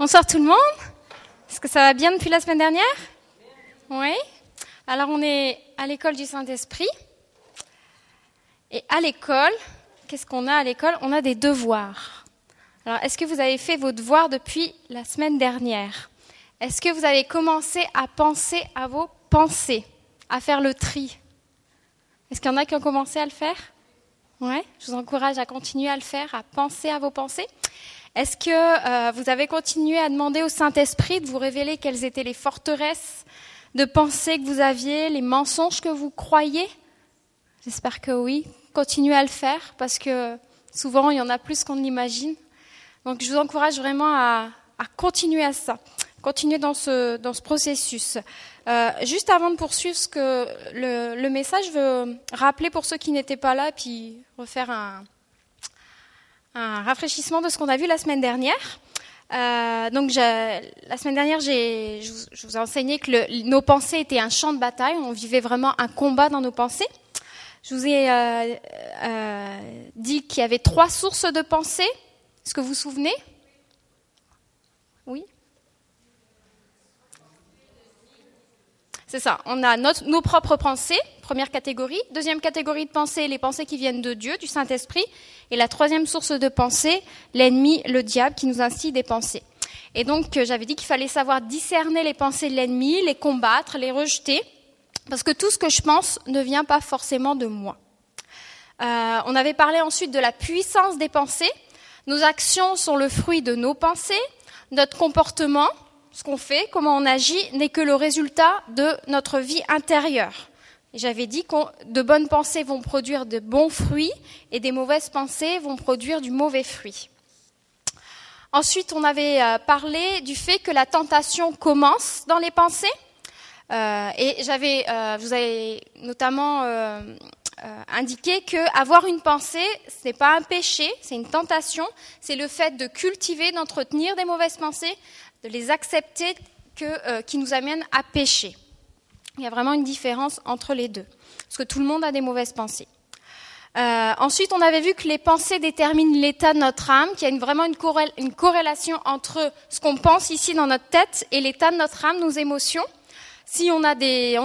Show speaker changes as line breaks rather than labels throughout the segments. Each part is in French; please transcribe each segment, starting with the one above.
Bonsoir tout le monde. Est-ce que ça va bien depuis la semaine dernière? Oui. Alors on est à l'école du Saint-Esprit. Et à l'école, qu'est-ce qu'on a à l'école? On a des devoirs. Alors est-ce que vous avez fait vos devoirs depuis la semaine dernière? Est-ce que vous avez commencé à penser à vos pensées, à faire le tri? Est-ce qu'il y en a qui ont commencé à le faire? Oui. Je vous encourage à continuer à le faire, à penser à vos pensées. Est-ce que euh, vous avez continué à demander au Saint-Esprit de vous révéler quelles étaient les forteresses de pensée que vous aviez, les mensonges que vous croyez? J'espère que oui. Continuez à le faire parce que souvent il y en a plus qu'on l'imagine. Donc je vous encourage vraiment à, continuer à ça, continuer dans ce, dans ce processus. Euh, juste avant de poursuivre ce que le, le message, je veux rappeler pour ceux qui n'étaient pas là, puis refaire un, un rafraîchissement de ce qu'on a vu la semaine dernière. Euh, donc, la semaine dernière, je, vous ai enseigné que nos pensées étaient un champ de bataille. On vivait vraiment un combat dans nos pensées. Je vous ai euh, euh, dit qu'il y avait trois sources de pensée. Est-ce que vous vous souvenez? Oui? C'est ça. On a nos propres pensées, première catégorie. Deuxième catégorie de pensée, les pensées qui viennent de Dieu, du Saint-Esprit. Et la troisième source de pensée, l'ennemi, le diable, qui nous instille des pensées. Et donc, euh, j'avais dit qu'il fallait savoir discerner les pensées de l'ennemi, les combattre, les rejeter, parce que tout ce que je pense ne vient pas forcément de moi. Euh, on avait parlé ensuite de la puissance des pensées. Nos actions sont le fruit de nos pensées. Notre comportement, ce qu'on fait, comment on agit, n'est que le résultat de notre vie intérieure. J'avais dit que de bonnes pensées vont produire de bons fruits et des mauvaises pensées vont produire du mauvais fruit. Ensuite, on avait euh, parlé du fait que la tentation commence dans les pensées. Euh, et j'avais, euh, vous avez notamment indiqué que avoir une pensée, ce n'est pas un péché, c'est une tentation. C'est le fait de cultiver, d'entretenir des mauvaises pensées, de les accepter, qui nous amènent à pécher. Il y a vraiment une différence entre les deux, parce que tout le monde a des mauvaises pensées. Euh, ensuite, on avait vu que les pensées déterminent l'état de notre âme, qu'il y a vraiment une, corrélation entre ce qu'on pense ici dans notre tête et l'état de notre âme, nos émotions. Si on,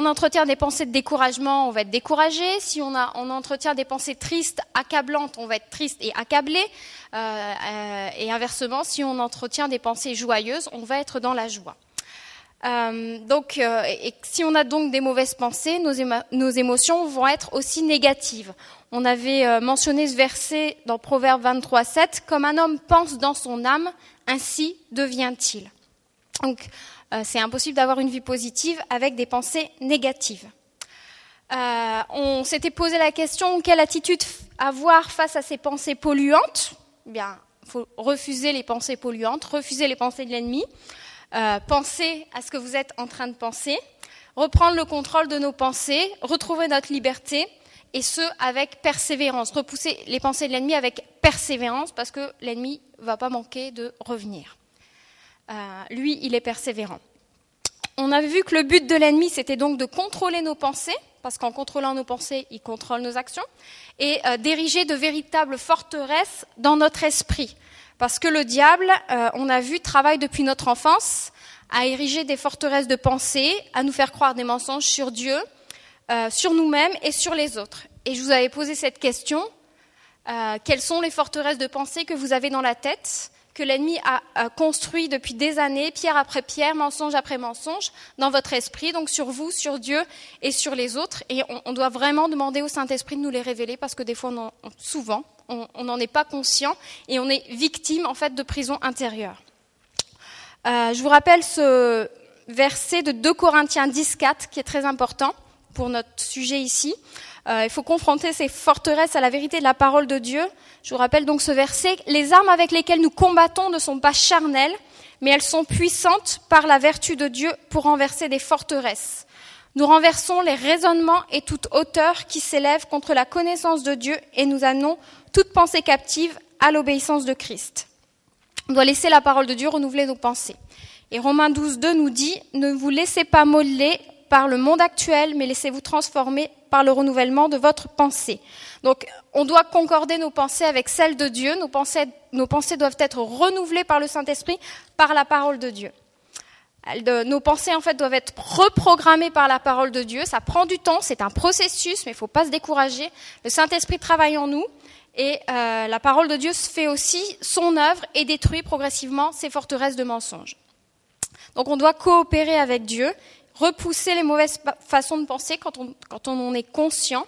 entretient des pensées de découragement, on va être découragé. Si on entretient des pensées tristes, accablantes, on va être triste et accablé. Euh, euh, et inversement, si on entretient des pensées joyeuses, on va être dans la joie. Euh, donc, euh, si on a donc des mauvaises pensées, nos, émotions vont être aussi négatives. On avait euh, mentionné ce verset dans Proverbe 23, 7, comme un homme pense dans son âme, ainsi devient-il. Donc, c'est impossible d'avoir une vie positive avec des pensées négatives. on s'était posé la question quelle attitude avoir face à ces pensées polluantes? Eh Bien, faut refuser les pensées polluantes, refuser les pensées de l'ennemi. Euh, penser à ce que vous êtes en train de penser, reprendre le contrôle de nos pensées, retrouver notre liberté, et ce, avec persévérance. Repousser les pensées de l'ennemi avec persévérance, parce que l'ennemi ne va pas manquer de revenir. Euh, lui, il est persévérant. On a vu que le but de l'ennemi, c'était donc de contrôler nos pensées, parce qu'en contrôlant nos pensées, il contrôle nos actions, et euh, d'ériger de véritables forteresses dans notre esprit. Parce que le diable, euh, on a vu, travaille depuis notre enfance à ériger des forteresses de pensée, à nous faire croire des mensonges sur Dieu, euh, sur nous-mêmes et sur les autres. Et je vous avais posé cette question, euh, quelles sont les forteresses de pensée que vous avez dans la tête, que l'ennemi a, construit depuis des années, pierre après pierre, mensonge après mensonge, dans votre esprit, donc sur vous, sur Dieu et sur les autres. Et on, doit vraiment demander au Saint-Esprit de nous les révéler, parce que des fois, souvent, on n'en est pas conscient et on est victime en fait de prison intérieure. Euh, je vous rappelle ce verset de 2 Corinthiens 10, 4 qui est très important pour notre sujet ici. Euh, il faut confronter ces forteresses à la vérité de la parole de Dieu. Je vous rappelle donc ce verset. Les armes avec lesquelles nous combattons ne sont pas charnelles, mais elles sont puissantes par la vertu de Dieu pour renverser des forteresses. Nous renversons les raisonnements et toute hauteur qui s'élève contre la connaissance de Dieu et nous amenons toute pensée captive à l'obéissance de Christ. On doit laisser la parole de Dieu renouveler nos pensées. Et Romains 12, 2 nous dit, ne vous laissez pas modeler par le monde actuel, mais laissez-vous transformer par le renouvellement de votre pensée. Donc, on doit concorder nos pensées avec celles de Dieu. Nos pensées, nos pensées doivent être renouvelées par le Saint-Esprit, par la parole de Dieu. Nos pensées, en fait, doivent être reprogrammées par la parole de Dieu. Ça prend du temps, c'est un processus, mais il ne faut pas se décourager. Le Saint-Esprit travaille en nous et euh, la parole de Dieu fait aussi son œuvre et détruit progressivement ces forteresses de mensonges. Donc on doit coopérer avec Dieu, repousser les mauvaises façons de penser quand on, quand on en est conscient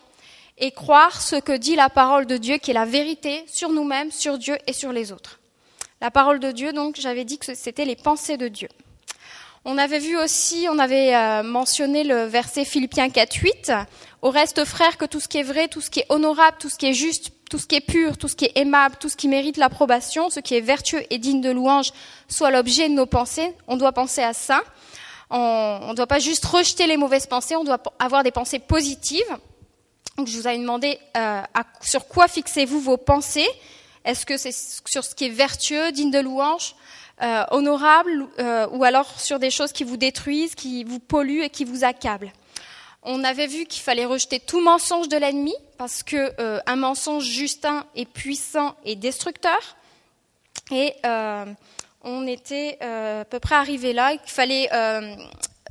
et croire ce que dit la parole de Dieu, qui est la vérité sur nous-mêmes, sur Dieu et sur les autres. La parole de Dieu, donc, j'avais dit que c'était les pensées de Dieu. On avait vu aussi, on avait euh, mentionné le verset Philippiens 4, 8. Au reste, frères, que tout ce qui est vrai, tout ce qui est honorable, tout ce qui est juste, tout ce qui est pur, tout ce qui est aimable, tout ce qui mérite l'approbation, ce qui est vertueux et digne de louange, soit l'objet de nos pensées. On doit penser à ça. On ne doit pas juste rejeter les mauvaises pensées, on doit avoir des pensées positives. Donc, je vous avais demandé euh, sur quoi fixez-vous vos pensées? Est-ce que c'est sur ce qui est vertueux, digne de louange, euh, honorable, euh, ou alors sur des choses qui vous détruisent, qui vous polluent et qui vous accablent? On avait vu qu'il fallait rejeter tout mensonge de l'ennemi parce que euh, un mensonge justin est puissant et destructeur. Et euh, on était euh, à peu près arrivé là, qu'il fallait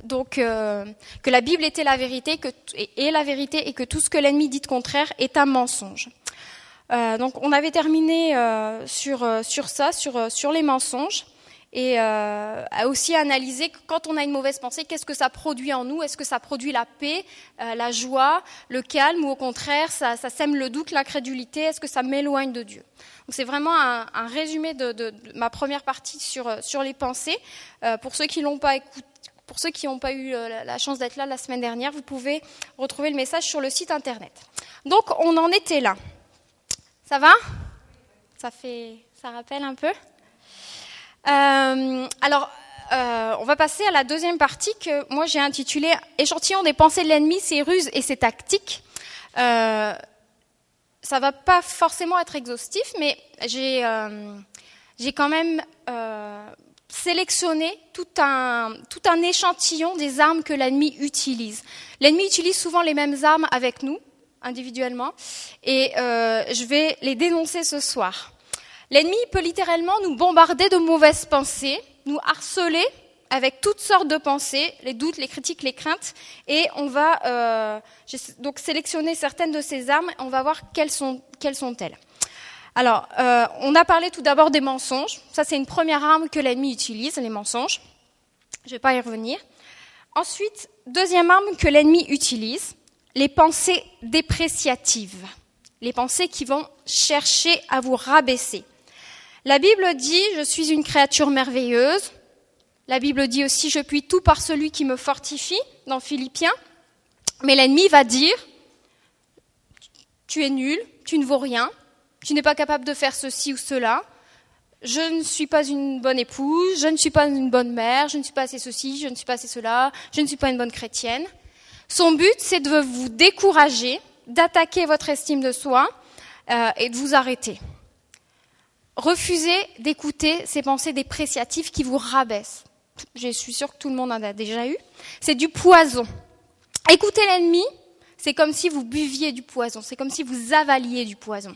donc que la Bible était la vérité, est la vérité et que tout ce que l'ennemi dit de contraire est un mensonge. donc on avait terminé sur ça, sur les mensonges et euh, aussi analyser quand on a une mauvaise pensée, qu'est-ce que ça produit en nous? Est-ce que ça produit la paix, euh, la joie, le calme, ou au contraire, ça, sème le doute, l'incrédulité? Est-ce que ça m'éloigne de Dieu? Donc c'est vraiment un, résumé de, ma première partie sur, sur les pensées. Euh, pour ceux qui l'ont pas pour ceux qui n'ont pas eu euh, la chance d'être là la semaine dernière, vous pouvez retrouver le message sur le site internet. Donc on en était là. Ça va? Ça fait, ça rappelle un peu? Euh, alors, euh, on va passer à la deuxième partie que moi j'ai intitulée Échantillon des pensées de l'ennemi, ses ruses et ses tactiques. Euh, ça va pas forcément être exhaustif, mais j'ai euh, quand même sélectionné tout un, tout un échantillon des armes que l'ennemi utilise. L'ennemi utilise souvent les mêmes armes avec nous, individuellement, et je vais les dénoncer ce soir. L'ennemi peut littéralement nous bombarder de mauvaises pensées, nous harceler avec toutes sortes de pensées, les doutes, les critiques, les craintes, et on va euh, donc sélectionner certaines de ces armes. On va voir quelles sont quelles sont-elles. Alors, euh, on a parlé tout d'abord des mensonges. Ça, c'est une première arme que l'ennemi utilise, les mensonges. Je ne vais pas y revenir. Ensuite, deuxième arme que l'ennemi utilise, les pensées dépréciatives, les pensées qui vont chercher à vous rabaisser. La Bible dit, je suis une créature merveilleuse. La Bible dit aussi, je puis tout par celui qui me fortifie, dans Philippiens. Mais l'ennemi va dire, tu es nul, tu ne vaux rien, tu n'es pas capable de faire ceci ou cela, je ne suis pas une bonne épouse, je ne suis pas une bonne mère, je ne suis pas assez ceci, je ne suis pas assez cela, je ne suis pas une bonne chrétienne. Son but, c'est de vous décourager, d'attaquer votre estime de soi euh, et de vous arrêter. Refusez d'écouter ces pensées dépréciatives qui vous rabaissent. Je suis sûre que tout le monde en a déjà eu. C'est du poison. Écoutez l'ennemi, c'est comme si vous buviez du poison, c'est comme si vous avaliez du poison.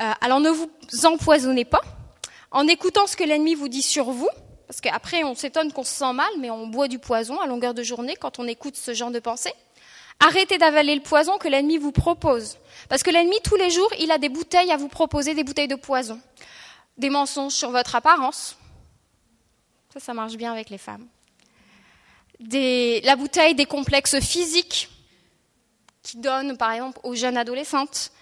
Euh, alors ne vous empoisonnez pas en écoutant ce que l'ennemi vous dit sur vous, parce qu'après on s'étonne qu'on se sent mal, mais on boit du poison à longueur de journée quand on écoute ce genre de pensée. Arrêtez d'avaler le poison que l'ennemi vous propose. Parce que l'ennemi, tous les jours, il a des bouteilles à vous proposer, des bouteilles de poison des mensonges sur votre apparence. Ça, ça marche bien avec les femmes. La bouteille des complexes physiques qui donnent, par exemple, aux jeunes adolescentes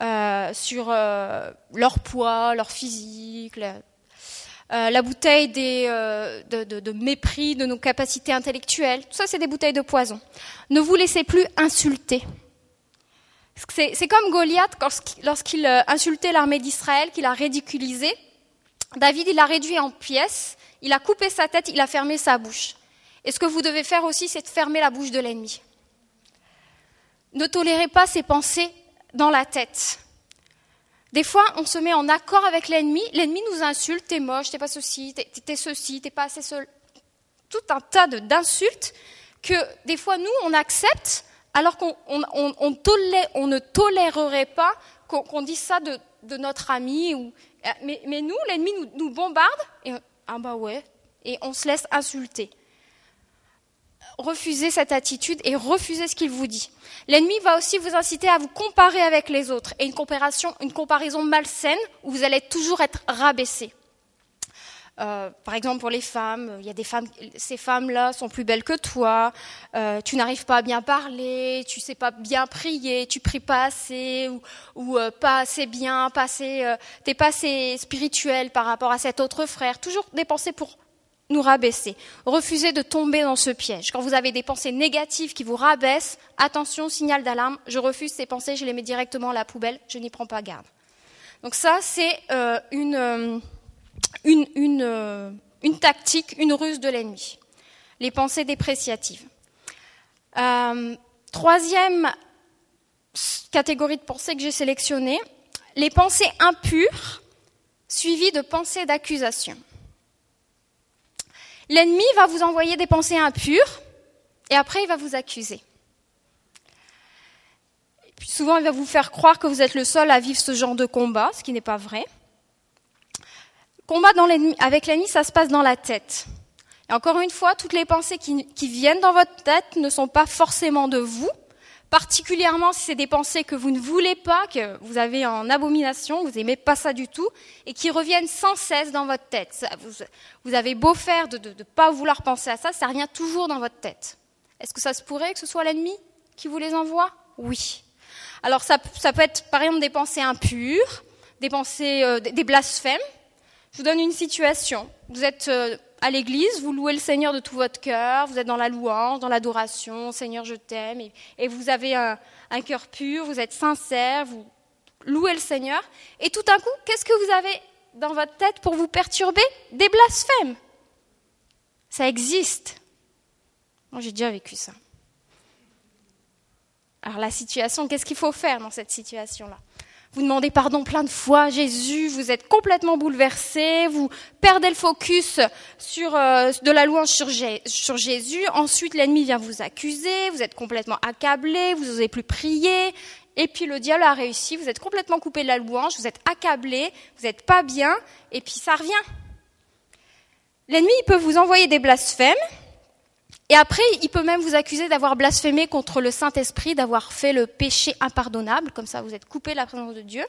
euh, sur euh, leur poids, leur physique, la, euh, bouteille de, mépris de nos capacités intellectuelles. Tout ça, c'est des bouteilles de poison. Ne vous laissez plus insulter. C'est comme Goliath lorsqu'il euh, insultait l'armée d'Israël, qu'il a ridiculisé. David, il l'a réduit en pièces, il a coupé sa tête, il a fermé sa bouche. Et ce que vous devez faire aussi, c'est de fermer la bouche de l'ennemi. Ne tolérez pas ces pensées dans la tête. Des fois, on se met en accord avec l'ennemi. L'ennemi nous insulte, t'es moche, t'es pas ceci, t'es ceci, t'es pas assez seul. Tout un tas d'insultes que des fois, nous, on accepte alors qu'on ne tolérerait pas qu'on dise ça de, notre ami. Ou, mais, nous, l'ennemi nous, bombarde, et ah bah ouais, et on se laisse insulter. Refusez cette attitude et refusez ce qu'il vous dit. L'ennemi va aussi vous inciter à vous comparer avec les autres, et une comparaison malsaine où vous allez toujours être rabaissé. Euh, par exemple, pour les femmes, il y a des femmes, ces femmes-là sont plus belles que toi. Euh, tu n'arrives pas à bien parler, tu sais pas bien prier, tu pries pas assez ou, euh, pas assez bien, pas assez, t'es pas assez spirituel par rapport à cet autre frère. Toujours des pensées pour nous rabaisser. Refusez de tomber dans ce piège. Quand vous avez des pensées négatives qui vous rabaissent, attention, signal d'alarme. Je refuse ces pensées, je les mets directement à la poubelle, je n'y prends pas garde. Donc ça, c'est une euh, une, tactique, une ruse de l'ennemi. Les pensées dépréciatives. Euh, troisième catégorie de pensées que j'ai sélectionnée, les pensées impures suivies de pensées d'accusation. L'ennemi va vous envoyer des pensées impures et après il va vous accuser. souvent il va vous faire croire que vous êtes le seul à vivre ce genre de combat, ce qui n'est pas vrai combat avec l'ennemi, ça se passe dans la tête. Et encore une fois, toutes les pensées qui, viennent dans votre tête ne sont pas forcément de vous, particulièrement si c'est des pensées que vous ne voulez pas, que vous avez en abomination, vous n'aimez pas ça du tout, et qui reviennent sans cesse dans votre tête. vous, avez beau faire de ne pas vouloir penser à ça, ça revient toujours dans votre tête. Est-ce que ça se pourrait que ce soit l'ennemi qui vous les envoie? Oui. Alors ça, peut être par exemple des pensées impures, des pensées, euh, des blasphèmes, je vous donne une situation. Vous êtes euh, à l'église, vous louez le Seigneur de tout votre cœur, vous êtes dans la louange, dans l'adoration, Seigneur, je t'aime, et, vous avez un, cœur pur, vous êtes sincère, vous louez le Seigneur, et tout d'un coup, qu'est-ce que vous avez dans votre tête pour vous perturber? Des blasphèmes. Ça existe. Moi, j'ai déjà vécu ça. Alors la situation, qu'est-ce qu'il faut faire dans cette situation-là? Vous demandez pardon plein de fois, Jésus, vous êtes complètement bouleversé, vous perdez le focus sur euh, de la louange sur, sur Jésus. Ensuite, l'ennemi vient vous accuser, vous êtes complètement accablé, vous n'osez plus prier. Et puis le diable a réussi, vous êtes complètement coupé de la louange, vous êtes accablé, vous n'êtes pas bien, et puis ça revient. L'ennemi peut vous envoyer des blasphèmes, et après, il peut même vous accuser d'avoir blasphémé contre le Saint-Esprit, d'avoir fait le péché impardonnable, comme ça vous êtes coupé de la présence de Dieu,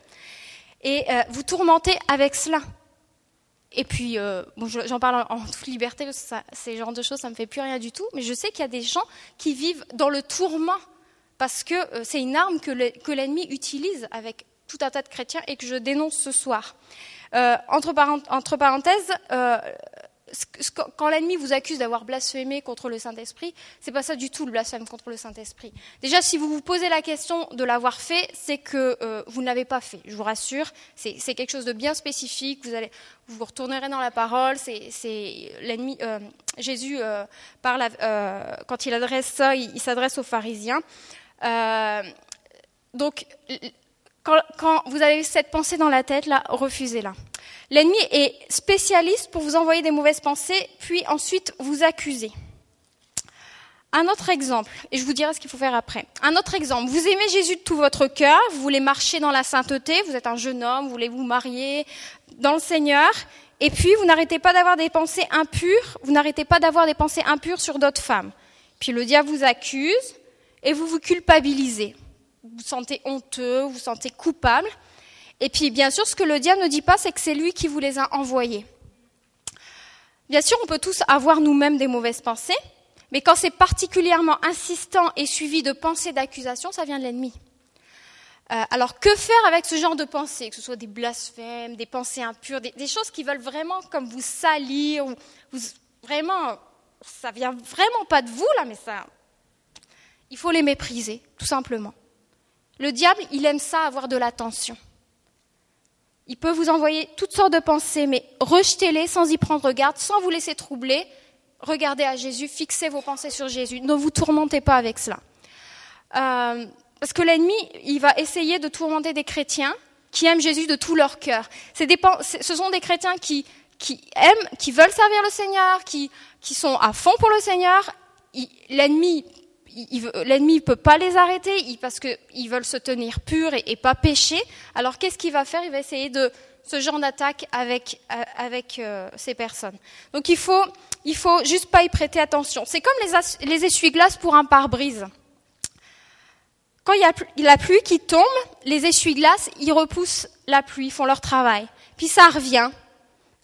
et euh, vous tourmentez avec cela. Et puis, euh, j'en parle en, toute liberté, ces genres de choses, ça me fait plus rien du tout, mais je sais qu'il y a des gens qui vivent dans le tourment, parce que euh, c'est une arme que l'ennemi utilise avec tout un tas de chrétiens et que je dénonce ce soir. entre, parenthèses, quand l'ennemi vous accuse d'avoir blasphémé contre le Saint-Esprit, c'est pas ça du tout le blasphème contre le Saint-Esprit. Déjà, si vous vous posez la question de l'avoir fait, c'est que euh, vous ne l'avez pas fait. Je vous rassure, c'est quelque chose de bien spécifique. Vous vous, retournerez dans la parole. Euh, Jésus euh, parle quand il adresse ça, il, s'adresse aux pharisiens. donc, quand, vous avez cette pensée dans la tête, là, refusez-la. L'ennemi est spécialiste pour vous envoyer des mauvaises pensées, puis ensuite vous accuser. Un autre exemple, et je vous dirai ce qu'il faut faire après. Un autre exemple, vous aimez Jésus de tout votre cœur, vous voulez marcher dans la sainteté, vous êtes un jeune homme, vous voulez vous marier dans le Seigneur, et puis vous n'arrêtez pas d'avoir des pensées impures, vous n'arrêtez pas d'avoir des pensées impures sur d'autres femmes. Puis le diable vous accuse et vous vous culpabilisez. Vous vous sentez honteux, vous vous sentez coupable. Et puis, bien sûr, ce que le diable ne dit pas, c'est que c'est lui qui vous les a envoyés. Bien sûr, on peut tous avoir nous-mêmes des mauvaises pensées, mais quand c'est particulièrement insistant et suivi de pensées d'accusation, ça vient de l'ennemi. Euh, alors, que faire avec ce genre de pensées, que ce soit des blasphèmes, des pensées impures, des, choses qui veulent vraiment comme vous salir, ou vraiment, ça vient vraiment pas de vous là, mais ça, il faut les mépriser, tout simplement. Le diable, il aime ça, avoir de l'attention. Il peut vous envoyer toutes sortes de pensées, mais rejetez-les sans y prendre garde, sans vous laisser troubler. Regardez à Jésus, fixez vos pensées sur Jésus. Ne vous tourmentez pas avec cela. Euh, parce que l'ennemi, il va essayer de tourmenter des chrétiens qui aiment Jésus de tout leur cœur. ce sont des chrétiens qui, aiment, qui veulent servir le Seigneur, qui, sont à fond pour le Seigneur. L'ennemi, l'ennemi ne peut pas les arrêter parce qu'ils veulent se tenir purs et, pas pécher. Alors qu'est-ce qu'il va faire? Il va essayer de ce genre d'attaque avec, avec euh, ces personnes. Donc il faut, faut juste pas y prêter attention. C'est comme les, les essuie-glaces pour un pare-brise. Quand il y a la pluie qui tombe, les essuie-glaces, ils repoussent la pluie, font leur travail. Puis ça revient,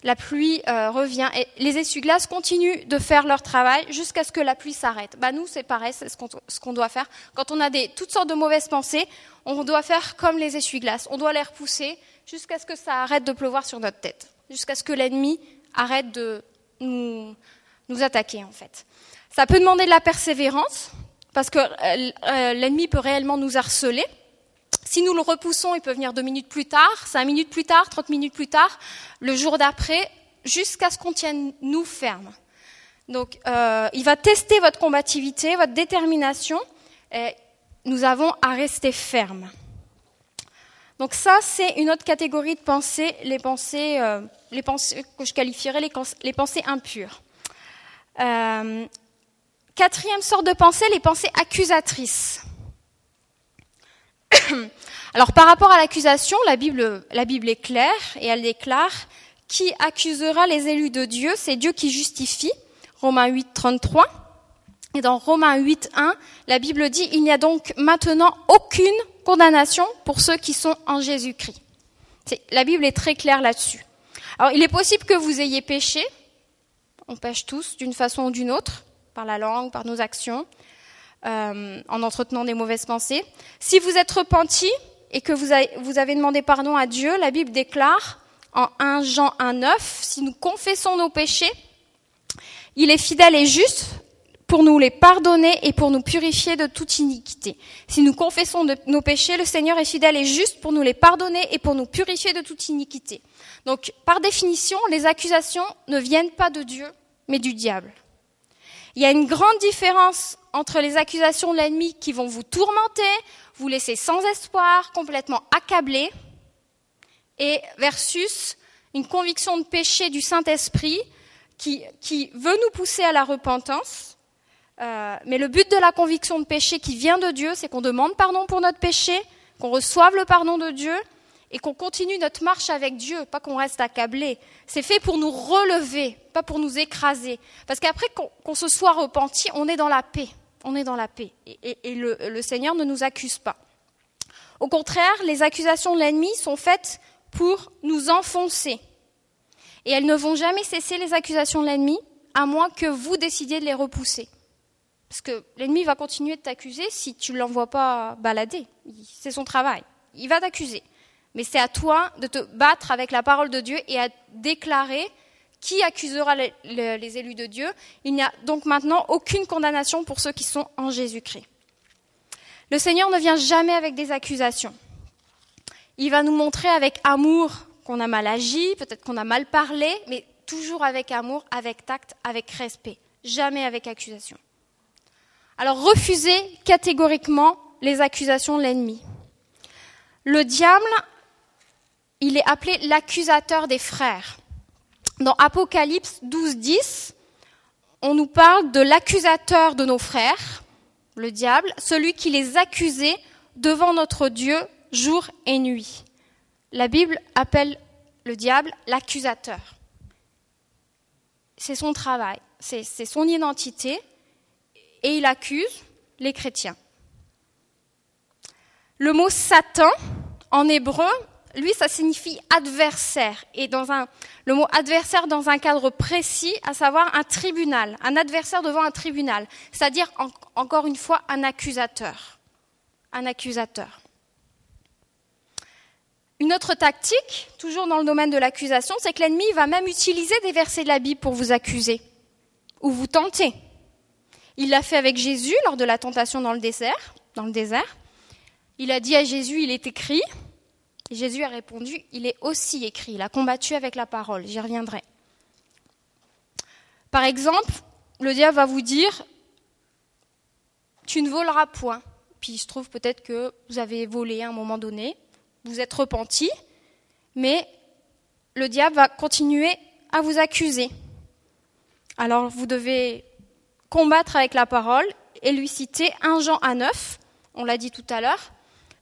la pluie euh, revient et les essuie-glaces continuent de faire leur travail jusqu'à ce que la pluie s'arrête. Bah nous, c'est pareil, c'est ce qu'on doit faire. Quand on a des, toutes sortes de mauvaises pensées, on doit faire comme les essuie-glaces. On doit les repousser jusqu'à ce que ça arrête de pleuvoir sur notre tête, jusqu'à ce que l'ennemi arrête de nous, attaquer en fait. Ça peut demander de la persévérance parce que euh, euh, l'ennemi peut réellement nous harceler. Si nous le repoussons, il peut venir deux minutes plus tard, cinq minutes plus tard, trente minutes plus tard, le jour d'après, jusqu'à ce qu'on tienne nous ferme. Donc, euh, il va tester votre combativité, votre détermination. Et nous avons à rester ferme. Donc ça, c'est une autre catégorie de pensées, les pensées, euh, que je qualifierais les, les pensées impures. Euh, quatrième sorte de pensée, les pensées accusatrices. Alors par rapport à l'accusation, la Bible, la Bible est claire et elle déclare qui accusera les élus de Dieu, c'est Dieu qui justifie. Romains 8, 33. Et dans Romains 8, 1, la Bible dit il n'y a donc maintenant aucune condamnation pour ceux qui sont en Jésus-Christ. La Bible est très claire là-dessus. Alors il est possible que vous ayez péché. On pêche tous d'une façon ou d'une autre, par la langue, par nos actions. Euh, en entretenant des mauvaises pensées. Si vous êtes repenti et que vous avez, demandé pardon à Dieu, la Bible déclare en 1 Jean 1,9, si nous confessons nos péchés, il est fidèle et juste pour nous les pardonner et pour nous purifier de toute iniquité. Si nous confessons nos péchés, le Seigneur est fidèle et juste pour nous les pardonner et pour nous purifier de toute iniquité. Donc, par définition, les accusations ne viennent pas de Dieu, mais du diable. Il y a une grande différence entre les accusations de l'ennemi qui vont vous tourmenter, vous laisser sans espoir, complètement accablé, et versus une conviction de péché du Saint-Esprit qui, qui, veut nous pousser à la repentance. Euh, mais le but de la conviction de péché qui vient de Dieu, c'est qu'on demande pardon pour notre péché, qu'on reçoive le pardon de Dieu et qu'on continue notre marche avec Dieu, pas qu'on reste accablé. C'est fait pour nous relever, pas pour nous écraser. Parce qu'après qu'on se soit repenti, on est dans la paix. On est dans la paix. Et, le, le Seigneur ne nous accuse pas. Au contraire, les accusations de l'ennemi sont faites pour nous enfoncer. Et elles ne vont jamais cesser, les accusations de l'ennemi, à moins que vous décidiez de les repousser. Parce que l'ennemi va continuer de t'accuser si tu ne l'envoies pas balader. C'est son travail. Il va t'accuser. Mais c'est à toi de te battre avec la parole de Dieu et à déclarer qui accusera les, élus de Dieu. Il n'y a donc maintenant aucune condamnation pour ceux qui sont en Jésus-Christ. Le Seigneur ne vient jamais avec des accusations. Il va nous montrer avec amour qu'on a mal agi, peut-être qu'on a mal parlé, mais toujours avec amour, avec tact, avec respect, jamais avec accusation. Alors refusez catégoriquement les accusations de l'ennemi. Le diable il est appelé l'accusateur des frères. Dans Apocalypse 12, 10, on nous parle de l'accusateur de nos frères, le diable, celui qui les accusait devant notre Dieu jour et nuit. La Bible appelle le diable l'accusateur. C'est son travail, c'est son identité, et il accuse les chrétiens. Le mot Satan, en hébreu, lui, ça signifie adversaire. Et le mot adversaire dans un cadre précis, à savoir un tribunal, un adversaire devant un tribunal. C'est-à-dire, encore une fois, un accusateur. Un accusateur. Une autre tactique, toujours dans le domaine de l'accusation, c'est que l'ennemi va même utiliser des versets de la Bible pour vous accuser ou vous tenter. Il l'a fait avec Jésus lors de la tentation dans le désert. Dans le désert. Il a dit à Jésus, il est écrit, Jésus a répondu, il est aussi écrit, il a combattu avec la parole, j'y reviendrai. Par exemple, le diable va vous dire, tu ne voleras point. Puis il se trouve peut-être que vous avez volé à un moment donné, vous êtes repenti, mais le diable va continuer à vous accuser. Alors vous devez combattre avec la parole et lui citer 1 Jean à 9, on l'a dit tout à l'heure.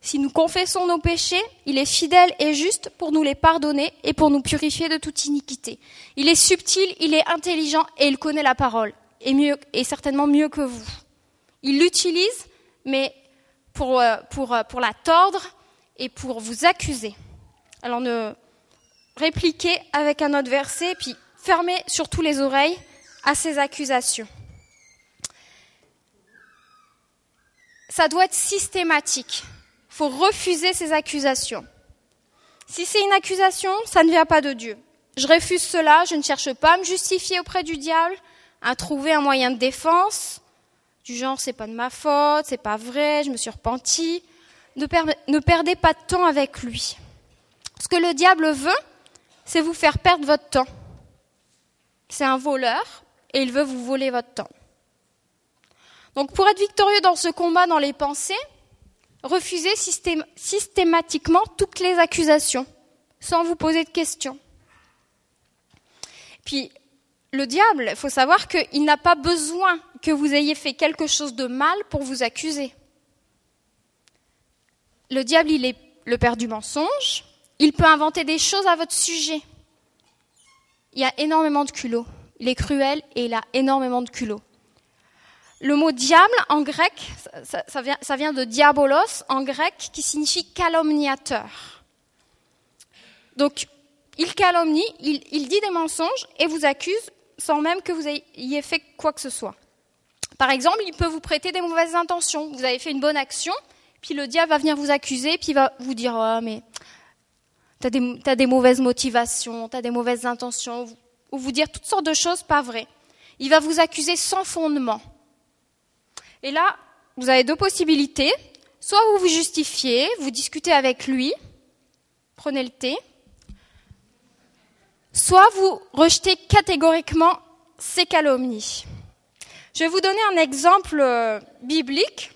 Si nous confessons nos péchés, il est fidèle et juste pour nous les pardonner et pour nous purifier de toute iniquité. Il est subtil, il est intelligent et il connaît la parole, et, certainement mieux que vous. Il l'utilise, mais pour, euh, euh, pour la tordre et pour vous accuser. Alors ne répliquez avec un autre verset, puis fermez surtout les oreilles à ces accusations. Ça doit être systématique faut refuser ces accusations. Si c'est une accusation, ça ne vient pas de Dieu. Je refuse cela, je ne cherche pas à me justifier auprès du diable, à trouver un moyen de défense, du genre c'est pas de ma faute, c'est pas vrai, je me suis repenti. Ne, ne perdez pas de temps avec lui. Ce que le diable veut, c'est vous faire perdre votre temps. C'est un voleur et il veut vous voler votre temps. Donc pour être victorieux dans ce combat dans les pensées, refusez systématiquement toutes les accusations, sans vous poser de questions. Puis, le diable, il faut savoir qu'il n'a pas besoin que vous ayez fait quelque chose de mal pour vous accuser. Le diable, il est le père du mensonge. Il peut inventer des choses à votre sujet. Il y a énormément de culot. Il est cruel et il a énormément de culot. Le mot diable en grec, ça, vient, de diabolos en grec, qui signifie calomniateur. Donc, il calomnie, il, dit des mensonges et vous accuse sans même que vous ayez fait quoi que ce soit. Par exemple, il peut vous prêter des mauvaises intentions. Vous avez fait une bonne action, puis le diable va venir vous accuser, puis il va vous dire oh, mais tu as, as, des mauvaises motivations, tu as des mauvaises intentions, ou vous dire toutes sortes de choses pas vraies. Il va vous accuser sans fondement. Et là, vous avez deux possibilités. Soit vous vous justifiez, vous discutez avec lui, prenez le thé. Soit vous rejetez catégoriquement ces calomnies. Je vais vous donner un exemple euh, biblique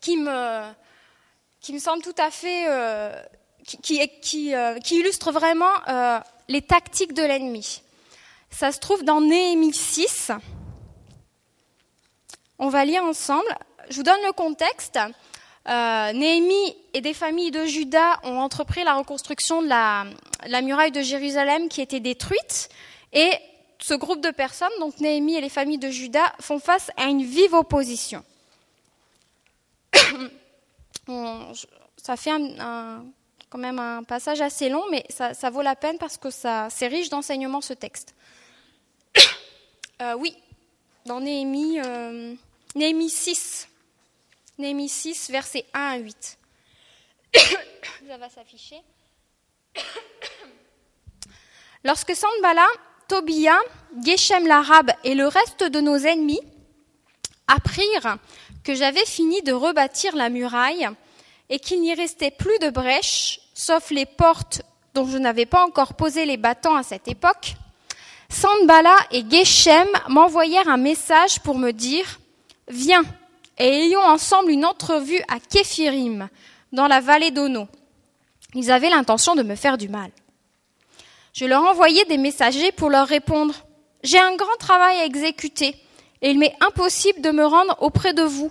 qui me, semble tout à fait, euh, qui, euh, qui, illustre vraiment les tactiques de l'ennemi. Ça se trouve dans Néhémie 6. On va lire ensemble. Je vous donne le contexte. Euh, Néhémie et des familles de Juda ont entrepris la reconstruction de la, muraille de Jérusalem qui était détruite. Et ce groupe de personnes, donc Néhémie et les familles de Juda, font face à une vive opposition. ça fait quand même un passage assez long, mais ça, vaut la peine parce que c'est riche d'enseignements ce texte. Euh, oui, dans Néhémie, euh, Néhémie 6. Néhémie 6, versets 1 à 8. Ça va s'afficher. Lorsque Sanbala, Tobia, Geshem l'Arabe et le reste de nos ennemis apprirent que j'avais fini de rebâtir la muraille et qu'il n'y restait plus de brèches, sauf les portes dont je n'avais pas encore posé les battants à cette époque, Sanbala et Geshem m'envoyèrent un message pour me dire Viens et ayons ensemble une entrevue à Képhirim, dans la vallée d'Ono. Ils avaient l'intention de me faire du mal. Je leur envoyai des messagers pour leur répondre J'ai un grand travail à exécuter et il m'est impossible de me rendre auprès de vous.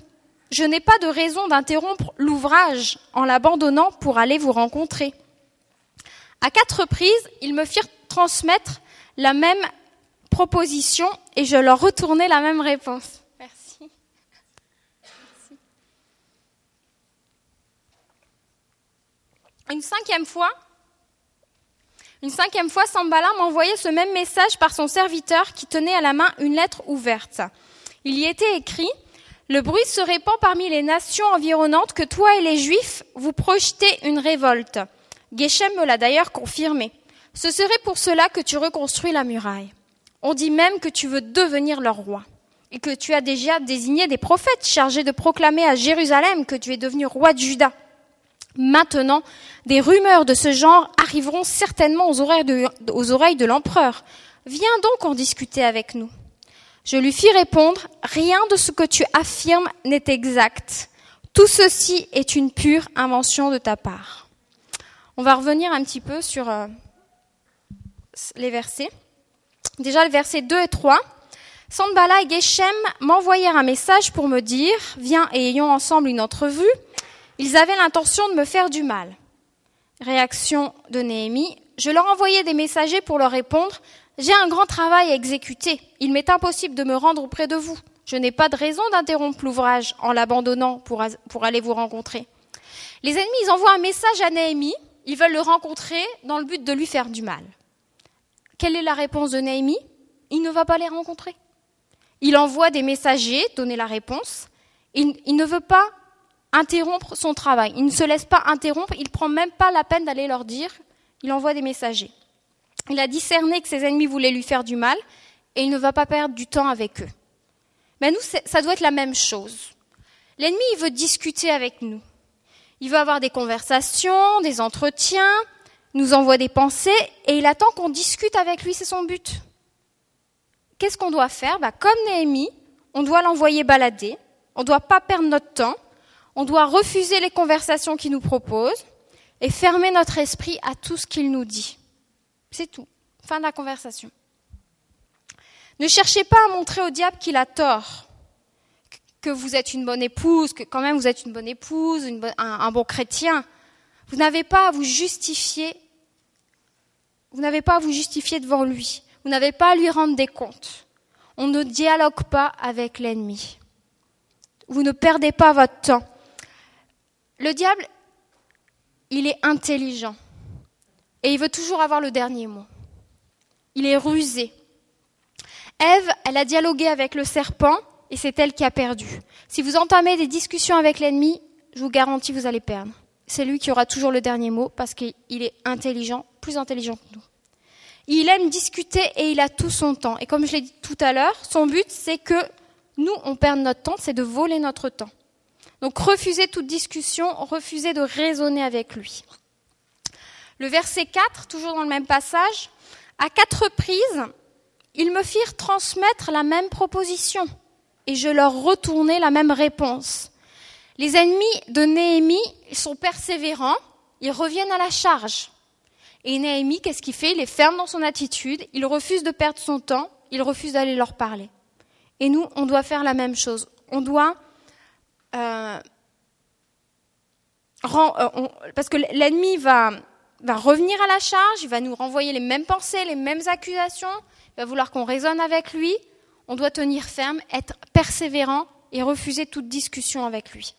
Je n'ai pas de raison d'interrompre l'ouvrage en l'abandonnant pour aller vous rencontrer. À quatre reprises, ils me firent transmettre la même proposition et je leur retournai la même réponse. Une cinquième fois, une cinquième fois, m'envoyait ce même message par son serviteur qui tenait à la main une lettre ouverte. Il y était écrit Le bruit se répand parmi les nations environnantes que toi et les Juifs vous projetez une révolte. Geshem me l'a d'ailleurs confirmé. Ce serait pour cela que tu reconstruis la muraille. On dit même que tu veux devenir leur roi et que tu as déjà désigné des prophètes chargés de proclamer à Jérusalem que tu es devenu roi de Juda. Maintenant, des rumeurs de ce genre arriveront certainement aux oreilles de, l'empereur. Viens donc en discuter avec nous. Je lui fis répondre, rien de ce que tu affirmes n'est exact. Tout ceci est une pure invention de ta part. On va revenir un petit peu sur euh, les versets. Déjà, le verset 2 et 3. Sanbala et Geshem m'envoyèrent un message pour me dire, viens et ayons ensemble une entrevue. Ils avaient l'intention de me faire du mal. Réaction de Néhémie, je leur envoyais des messagers pour leur répondre, j'ai un grand travail à exécuter. Il m'est impossible de me rendre auprès de vous. Je n'ai pas de raison d'interrompre l'ouvrage en l'abandonnant pour, aller vous rencontrer. Les ennemis, envoient un message à Néhémie. Ils veulent le rencontrer dans le but de lui faire du mal. Quelle est la réponse de Néhémie? Il ne va pas les rencontrer. Il envoie des messagers donner la réponse. Il, ne veut pas interrompre son travail. Il ne se laisse pas interrompre. Il ne prend même pas la peine d'aller leur dire. Il envoie des messagers. Il a discerné que ses ennemis voulaient lui faire du mal et il ne va pas perdre du temps avec eux. Mais nous, ça doit être la même chose. L'ennemi, il veut discuter avec nous. Il veut avoir des conversations, des entretiens, nous envoie des pensées et il attend qu'on discute avec lui, c'est son but. Qu'est-ce qu'on doit faire? Bah, Comme Néhémie, on doit l'envoyer balader, on ne doit pas perdre notre temps, on doit refuser les conversations qu'il nous propose et fermer notre esprit à tout ce qu'il nous dit. C'est tout. Fin de la conversation. Ne cherchez pas à montrer au diable qu'il a tort, que vous êtes une bonne épouse, que quand même vous êtes une bonne épouse, un, bon chrétien. Vous n'avez pas à vous justifier. Vous n'avez pas à vous justifier devant lui. Vous n'avez pas à lui rendre des comptes. On ne dialogue pas avec l'ennemi. Vous ne perdez pas votre temps. Le diable, il est intelligent et il veut toujours avoir le dernier mot. Il est rusé. Ève, elle a dialogué avec le serpent et c'est elle qui a perdu. Si vous entamez des discussions avec l'ennemi, je vous garantis vous allez perdre. C'est lui qui aura toujours le dernier mot parce qu'il est intelligent, plus intelligent que nous. Il aime discuter et il a tout son temps. Et comme je l'ai dit tout à l'heure, son but c'est que nous, on perde notre temps, c'est de voler notre temps. Donc refusez toute discussion, refusez de raisonner avec lui. Le verset 4, toujours dans le même passage, à quatre reprises, ils me firent transmettre la même proposition et je leur retournai la même réponse. Les ennemis de Néhémie sont persévérants, ils reviennent à la charge. Et Néhémie, qu'est-ce qu'il fait? Il est ferme dans son attitude, il refuse de perdre son temps, il refuse d'aller leur parler. Et nous, on doit faire la même chose. On doit... Euh, euh, parce que l'ennemi va, va revenir à la charge, il va nous renvoyer les mêmes pensées, les mêmes accusations, il va vouloir qu'on raisonne avec lui. On doit tenir ferme, être persévérant et refuser toute discussion avec lui.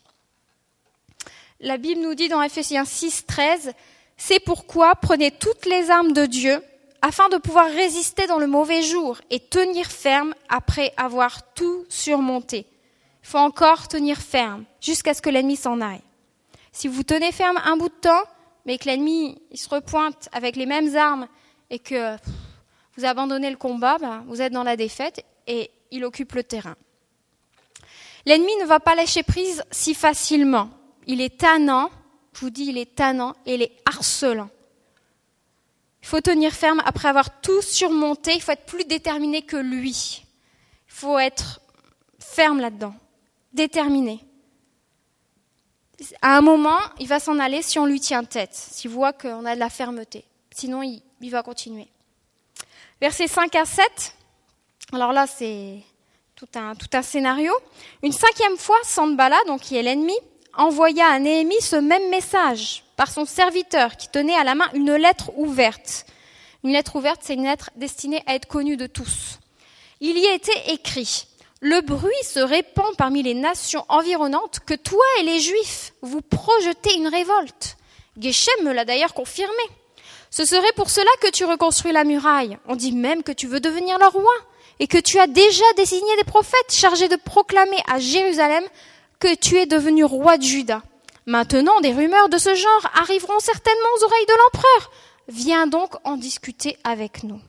La Bible nous dit dans Ephésiens 6, 13, c'est pourquoi prenez toutes les armes de Dieu afin de pouvoir résister dans le mauvais jour et tenir ferme après avoir tout surmonté. Il faut encore tenir ferme jusqu'à ce que l'ennemi s'en aille. Si vous tenez ferme un bout de temps, mais que l'ennemi se repointe avec les mêmes armes et que vous abandonnez le combat, ben, vous êtes dans la défaite et il occupe le terrain. L'ennemi ne va pas lâcher prise si facilement. Il est tannant, je vous dis, il est tannant et il est harcelant. Il faut tenir ferme après avoir tout surmonté, il faut être plus déterminé que lui. Il faut être ferme là-dedans, déterminé. À un moment, il va s'en aller si on lui tient tête, s'il voit qu'on a de la fermeté. Sinon, il, va continuer. Versets 5 à 7. Alors là, c'est tout un, scénario. Une cinquième fois, Sanbala, donc qui est l'ennemi, envoya à Néhémie ce même message par son serviteur qui tenait à la main une lettre ouverte. Une lettre ouverte, c'est une lettre destinée à être connue de tous. Il y était écrit Le bruit se répand parmi les nations environnantes que toi et les Juifs, vous projetez une révolte. Geshem me l'a d'ailleurs confirmé. Ce serait pour cela que tu reconstruis la muraille. On dit même que tu veux devenir le roi et que tu as déjà désigné des prophètes chargés de proclamer à Jérusalem que tu es devenu roi de Juda. Maintenant, des rumeurs de ce genre arriveront certainement aux oreilles de l'empereur. Viens donc en discuter avec nous.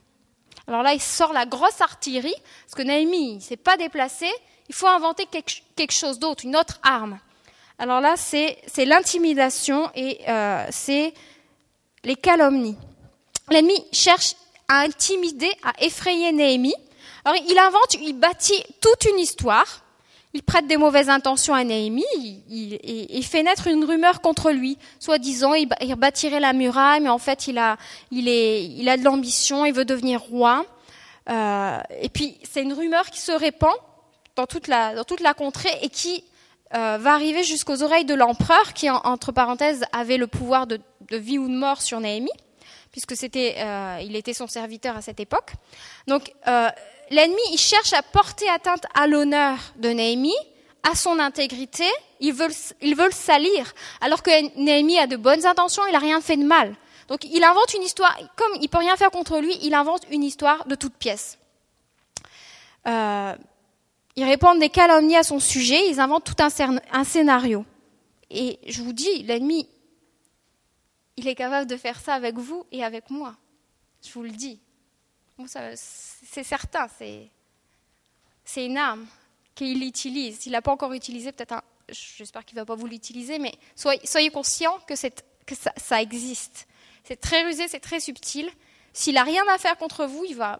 Alors là, il sort la grosse artillerie, parce que Naomi ne s'est pas déplacé. Il faut inventer quelque chose d'autre, une autre arme. Alors là, c'est l'intimidation et euh, c'est les calomnies. L'ennemi cherche à intimider, à effrayer Néhémie. Alors il invente, il bâtit toute une histoire. Il prête des mauvaises intentions à Néhémie. Il, fait naître une rumeur contre lui, soi-disant il, bâtirait la muraille, mais en fait il a, il est, il a de l'ambition, il veut devenir roi. Euh, et puis, c'est une rumeur qui se répand dans toute la, dans toute la contrée et qui euh, va arriver jusqu'aux oreilles de l'empereur, qui, entre parenthèses, avait le pouvoir de, vie ou de mort sur Néhémie, puisque c'était, euh, il était son serviteur à cette époque. Donc, l'ennemi, il cherche à porter atteinte à l'honneur de Néhémie, à son intégrité, ils veulent, ils veulent salir, alors que Néhémie a de bonnes intentions, il n'a rien fait de mal. Donc il invente une histoire, comme il peut rien faire contre lui, il invente une histoire de toute pièce. Euh, ils répondent des calomnies à son sujet, ils inventent tout un scénario. Et je vous dis, l'ennemi, il est capable de faire ça avec vous et avec moi. Je vous le dis. C'est certain, c'est une arme qu'il utilise. S'il n'a pas encore utilisé, peut-être j'espère qu'il ne va pas vous l'utiliser, mais soyez, conscient que, ça, existe. C'est très rusé, c'est très subtil. S'il n'a rien à faire contre vous, il va,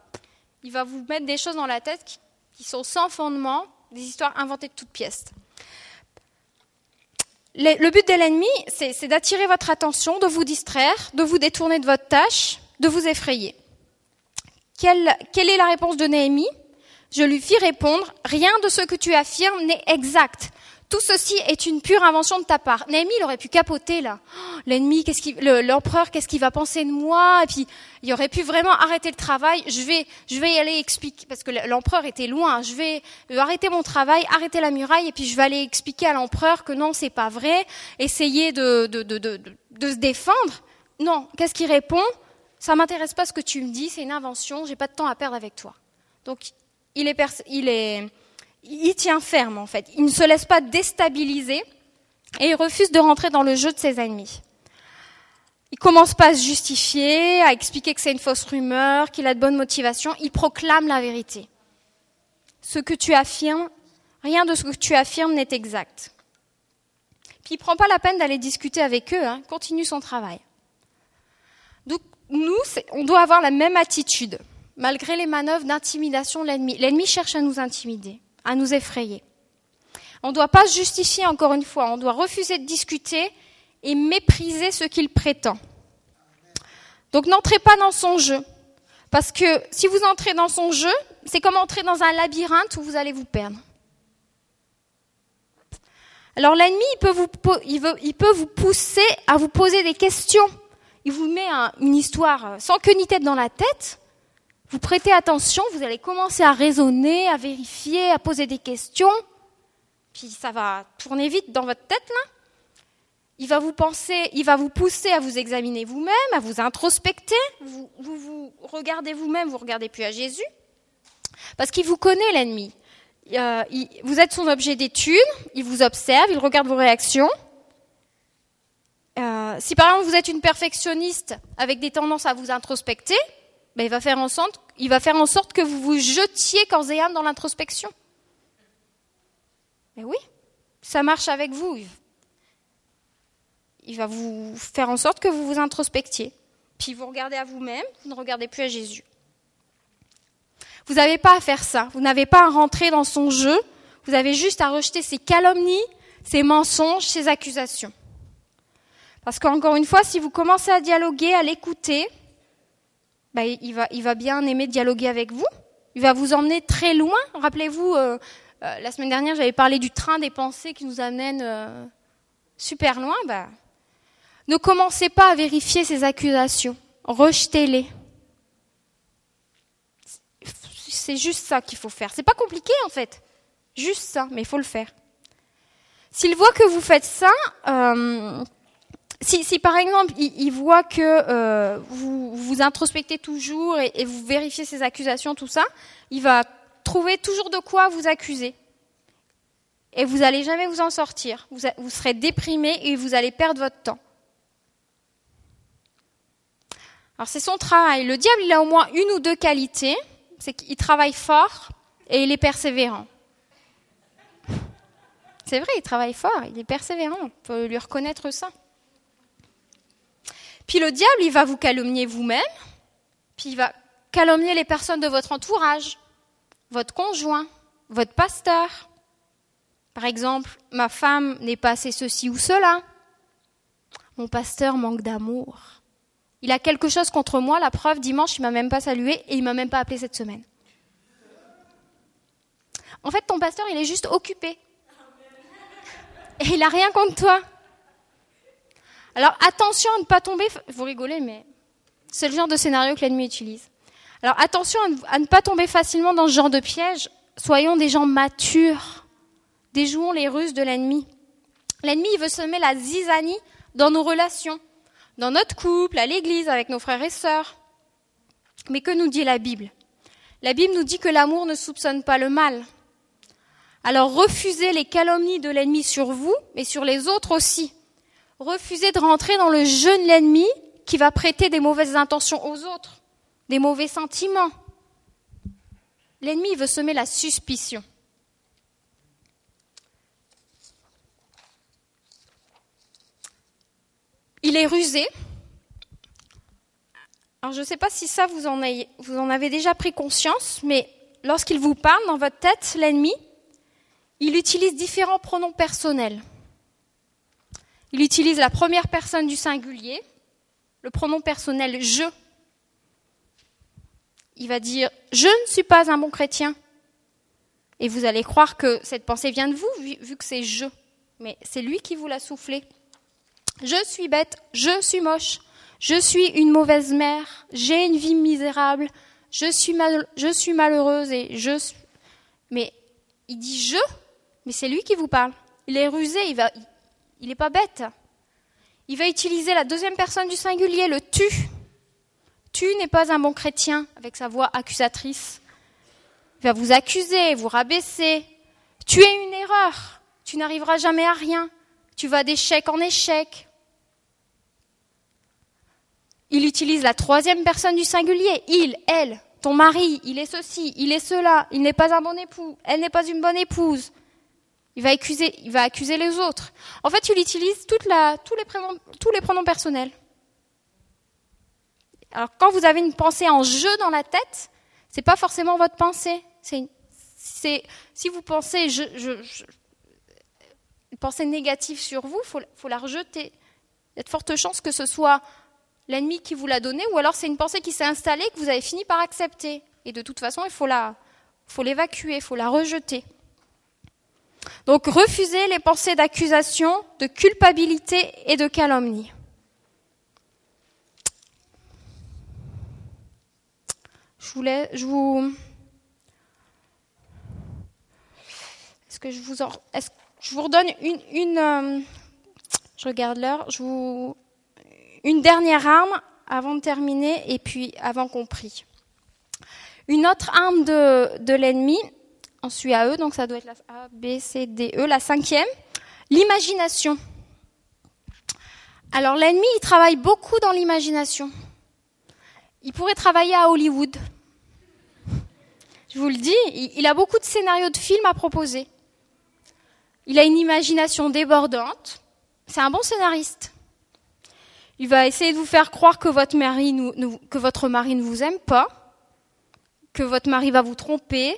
il vous mettre des choses dans la tête qui sont sans fondement, des histoires inventées de toutes pièces. Le but de l'ennemi, c'est d'attirer votre attention, de vous distraire, de vous détourner de votre tâche, de vous effrayer. Quelle, est la réponse de Néhémie Je lui fis répondre, rien de ce que tu affirmes n'est exact. Tout ceci est une pure invention de ta part. Néhémie, il aurait pu capoter là. Oh, l'ennemi, qu'est-ce qu'il, l'empereur, qu'est-ce qu'il va penser de moi? Et puis, il aurait pu vraiment arrêter le travail. Je vais, je vais y aller expliquer parce que l'empereur était loin. Je vais arrêter mon travail, arrêter la muraille, et puis je vais aller expliquer à l'empereur que non, c'est pas vrai. Essayer de, de se défendre? Non, qu'est-ce qu'il répond? Ça m'intéresse pas ce que tu me dis. C'est une invention. J'ai pas de temps à perdre avec toi. Donc, il est, il est il tient ferme en fait. Il ne se laisse pas déstabiliser et il refuse de rentrer dans le jeu de ses ennemis. Il commence pas à se justifier, à expliquer que c'est une fausse rumeur, qu'il a de bonnes motivations. Il proclame la vérité. Ce que tu affirmes, rien de ce que tu affirmes n'est exact. Puis il prend pas la peine d'aller discuter avec eux, hein, continue son travail. Donc nous, on doit avoir la même attitude, malgré les manœuvres d'intimidation de l'ennemi. L'ennemi cherche à nous intimider à nous effrayer. On ne doit pas se justifier encore une fois, on doit refuser de discuter et mépriser ce qu'il prétend. Donc n'entrez pas dans son jeu, parce que si vous entrez dans son jeu, c'est comme entrer dans un labyrinthe où vous allez vous perdre. Alors l'ennemi, il peut, vous, il, peut vous pousser à vous poser des questions. Il vous met une histoire sans queue ni tête dans la tête, vous prêtez attention, vous allez commencer à raisonner, à vérifier, à poser des questions, puis ça va tourner vite dans votre tête là. Il va vous penser, il va vous pousser à vous examiner vous-même, à vous introspecter. Vous vous, regardez vous-même, vous regardez plus à Jésus, parce qu'il vous connaît l'ennemi. Euh, vous êtes son objet d'étude, il vous observe, il regarde vos réactions. Euh, si par exemple vous êtes une perfectionniste avec des tendances à vous introspecter, ben, il, va faire en sorte, il va faire en sorte que vous vous jetiez corps et âme dans l'introspection. Mais oui, ça marche avec vous. Il va vous faire en sorte que vous vous introspectiez. Puis vous regardez à vous-même, vous ne regardez plus à Jésus. Vous n'avez pas à faire ça. Vous n'avez pas à rentrer dans son jeu. Vous avez juste à rejeter ses calomnies, ses mensonges, ses accusations. Parce qu'encore une fois, si vous commencez à dialoguer, à l'écouter, bah, il, va, bien aimer dialoguer avec vous. Il va vous emmener très loin. Rappelez-vous, euh, euh, la semaine dernière, j'avais parlé du train des pensées qui nous amène euh, super loin. Bah, ne commencez pas à vérifier ces accusations. Rejetez-les. C'est juste ça qu'il faut faire. C'est pas compliqué en fait. Juste ça, mais il faut le faire. S'il voit que vous faites ça, si, par exemple il, voit que euh, vous vous introspectez toujours et, vous vérifiez ces accusations, tout ça, il va trouver toujours de quoi vous accuser. Et vous n'allez jamais vous en sortir. Vous, vous serez déprimé et vous allez perdre votre temps. Alors c'est son travail. Le diable, il a au moins une ou deux qualités. C'est qu'il travaille fort et il est persévérant. C'est vrai, il travaille fort, il est persévérant. On peut lui reconnaître ça. Puis le diable, il va vous calomnier vous-même, puis il va calomnier les personnes de votre entourage, votre conjoint, votre pasteur. Par exemple, ma femme n'est pas assez ceci ou cela. Mon pasteur manque d'amour. Il a quelque chose contre moi, la preuve, dimanche, il m'a même pas salué et il m'a même pas appelé cette semaine. En fait, ton pasteur, il est juste occupé. Et il n'a rien contre toi. Alors attention à ne pas tomber, vous rigolez, mais c'est le genre de scénario que l'ennemi utilise. Alors attention à ne pas tomber facilement dans ce genre de piège. Soyons des gens matures. Déjouons les ruses de l'ennemi. L'ennemi, veut semer la zizanie dans nos relations, dans notre couple, à l'église, avec nos frères et sœurs. Mais que nous dit la Bible? La Bible nous dit que l'amour ne soupçonne pas le mal. Alors refusez les calomnies de l'ennemi sur vous, mais sur les autres aussi. Refusez de rentrer dans le jeu de l'ennemi qui va prêter des mauvaises intentions aux autres, des mauvais sentiments. L'ennemi veut semer la suspicion. Il est rusé. Alors je ne sais pas si ça vous en, avez, vous en avez déjà pris conscience, mais lorsqu'il vous parle dans votre tête, l'ennemi, il utilise différents pronoms personnels. Il utilise la première personne du singulier, le pronom personnel je. Il va dire je ne suis pas un bon chrétien. Et vous allez croire que cette pensée vient de vous, vu que c'est je. Mais c'est lui qui vous l'a soufflé. Je suis bête, je suis moche, je suis une mauvaise mère, j'ai une vie misérable, je suis, je suis malheureuse et je suis... Mais il dit je, mais c'est lui qui vous parle. Il est rusé, il va, il n'est pas bête. Il va utiliser la deuxième personne du singulier, le tu. Tu n'es pas un bon chrétien, avec sa voix accusatrice. Il va vous accuser, vous rabaisser. Tu es une erreur. Tu n'arriveras jamais à rien. Tu vas d'échec en échec. Il utilise la troisième personne du singulier. Il, elle, ton mari, il est ceci, il est cela, il n'est pas un bon époux, elle n'est pas une bonne épouse. Il va accuser, les autres. En fait, il utilise tous, les pronoms personnels. Alors, quand vous avez une pensée en jeu dans la tête, c'est pas forcément votre pensée. Si vous pensez je, une pensée négative sur vous, faut, faut la rejeter. Il y a de fortes chances que ce soit l'ennemi qui vous l'a donné, ou alors c'est une pensée qui s'est installée que vous avez fini par accepter. Et de toute façon, il faut la, faut l'évacuer, il faut la rejeter. Donc refusez les pensées d'accusation, de culpabilité et de calomnie. Je voulais, je vous, est-ce que je vous est-ce, je vous redonne une, une euh, je regarde l'heure, je vous une dernière arme avant de terminer et puis avant qu'on prie. Une autre arme de l'ennemi, en suit à E, donc ça doit être la A, B, C, D, E, la cinquième, l'imagination. Alors l'ennemi, il travaille beaucoup dans l'imagination. Il pourrait travailler à Hollywood. Je vous le dis, il a beaucoup de scénarios de films à proposer. Il a une imagination débordante. C'est un bon scénariste. Il va essayer de vous faire croire que votre mari, que votre mari ne vous aime pas, que votre mari va vous tromper,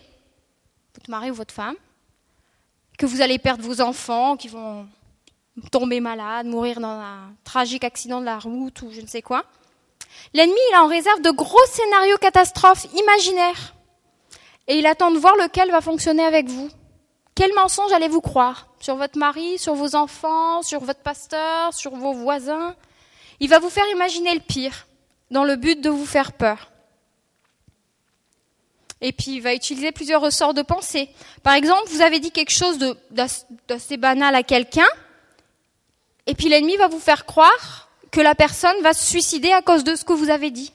votre mari ou votre femme, que vous allez perdre vos enfants, qui vont tomber malades, mourir dans un tragique accident de la route ou je ne sais quoi. L'ennemi, il a en réserve de gros scénarios catastrophes imaginaires. Et il attend de voir lequel va fonctionner avec vous. Quel mensonge allez-vous croire Sur votre mari, sur vos enfants, sur votre pasteur, sur vos voisins? Il va vous faire imaginer le pire, dans le but de vous faire peur. Et puis, il va utiliser plusieurs ressorts de pensée. Par exemple, vous avez dit quelque chose d'assez banal à quelqu'un, et puis l'ennemi va vous faire croire que la personne va se suicider à cause de ce que vous avez dit.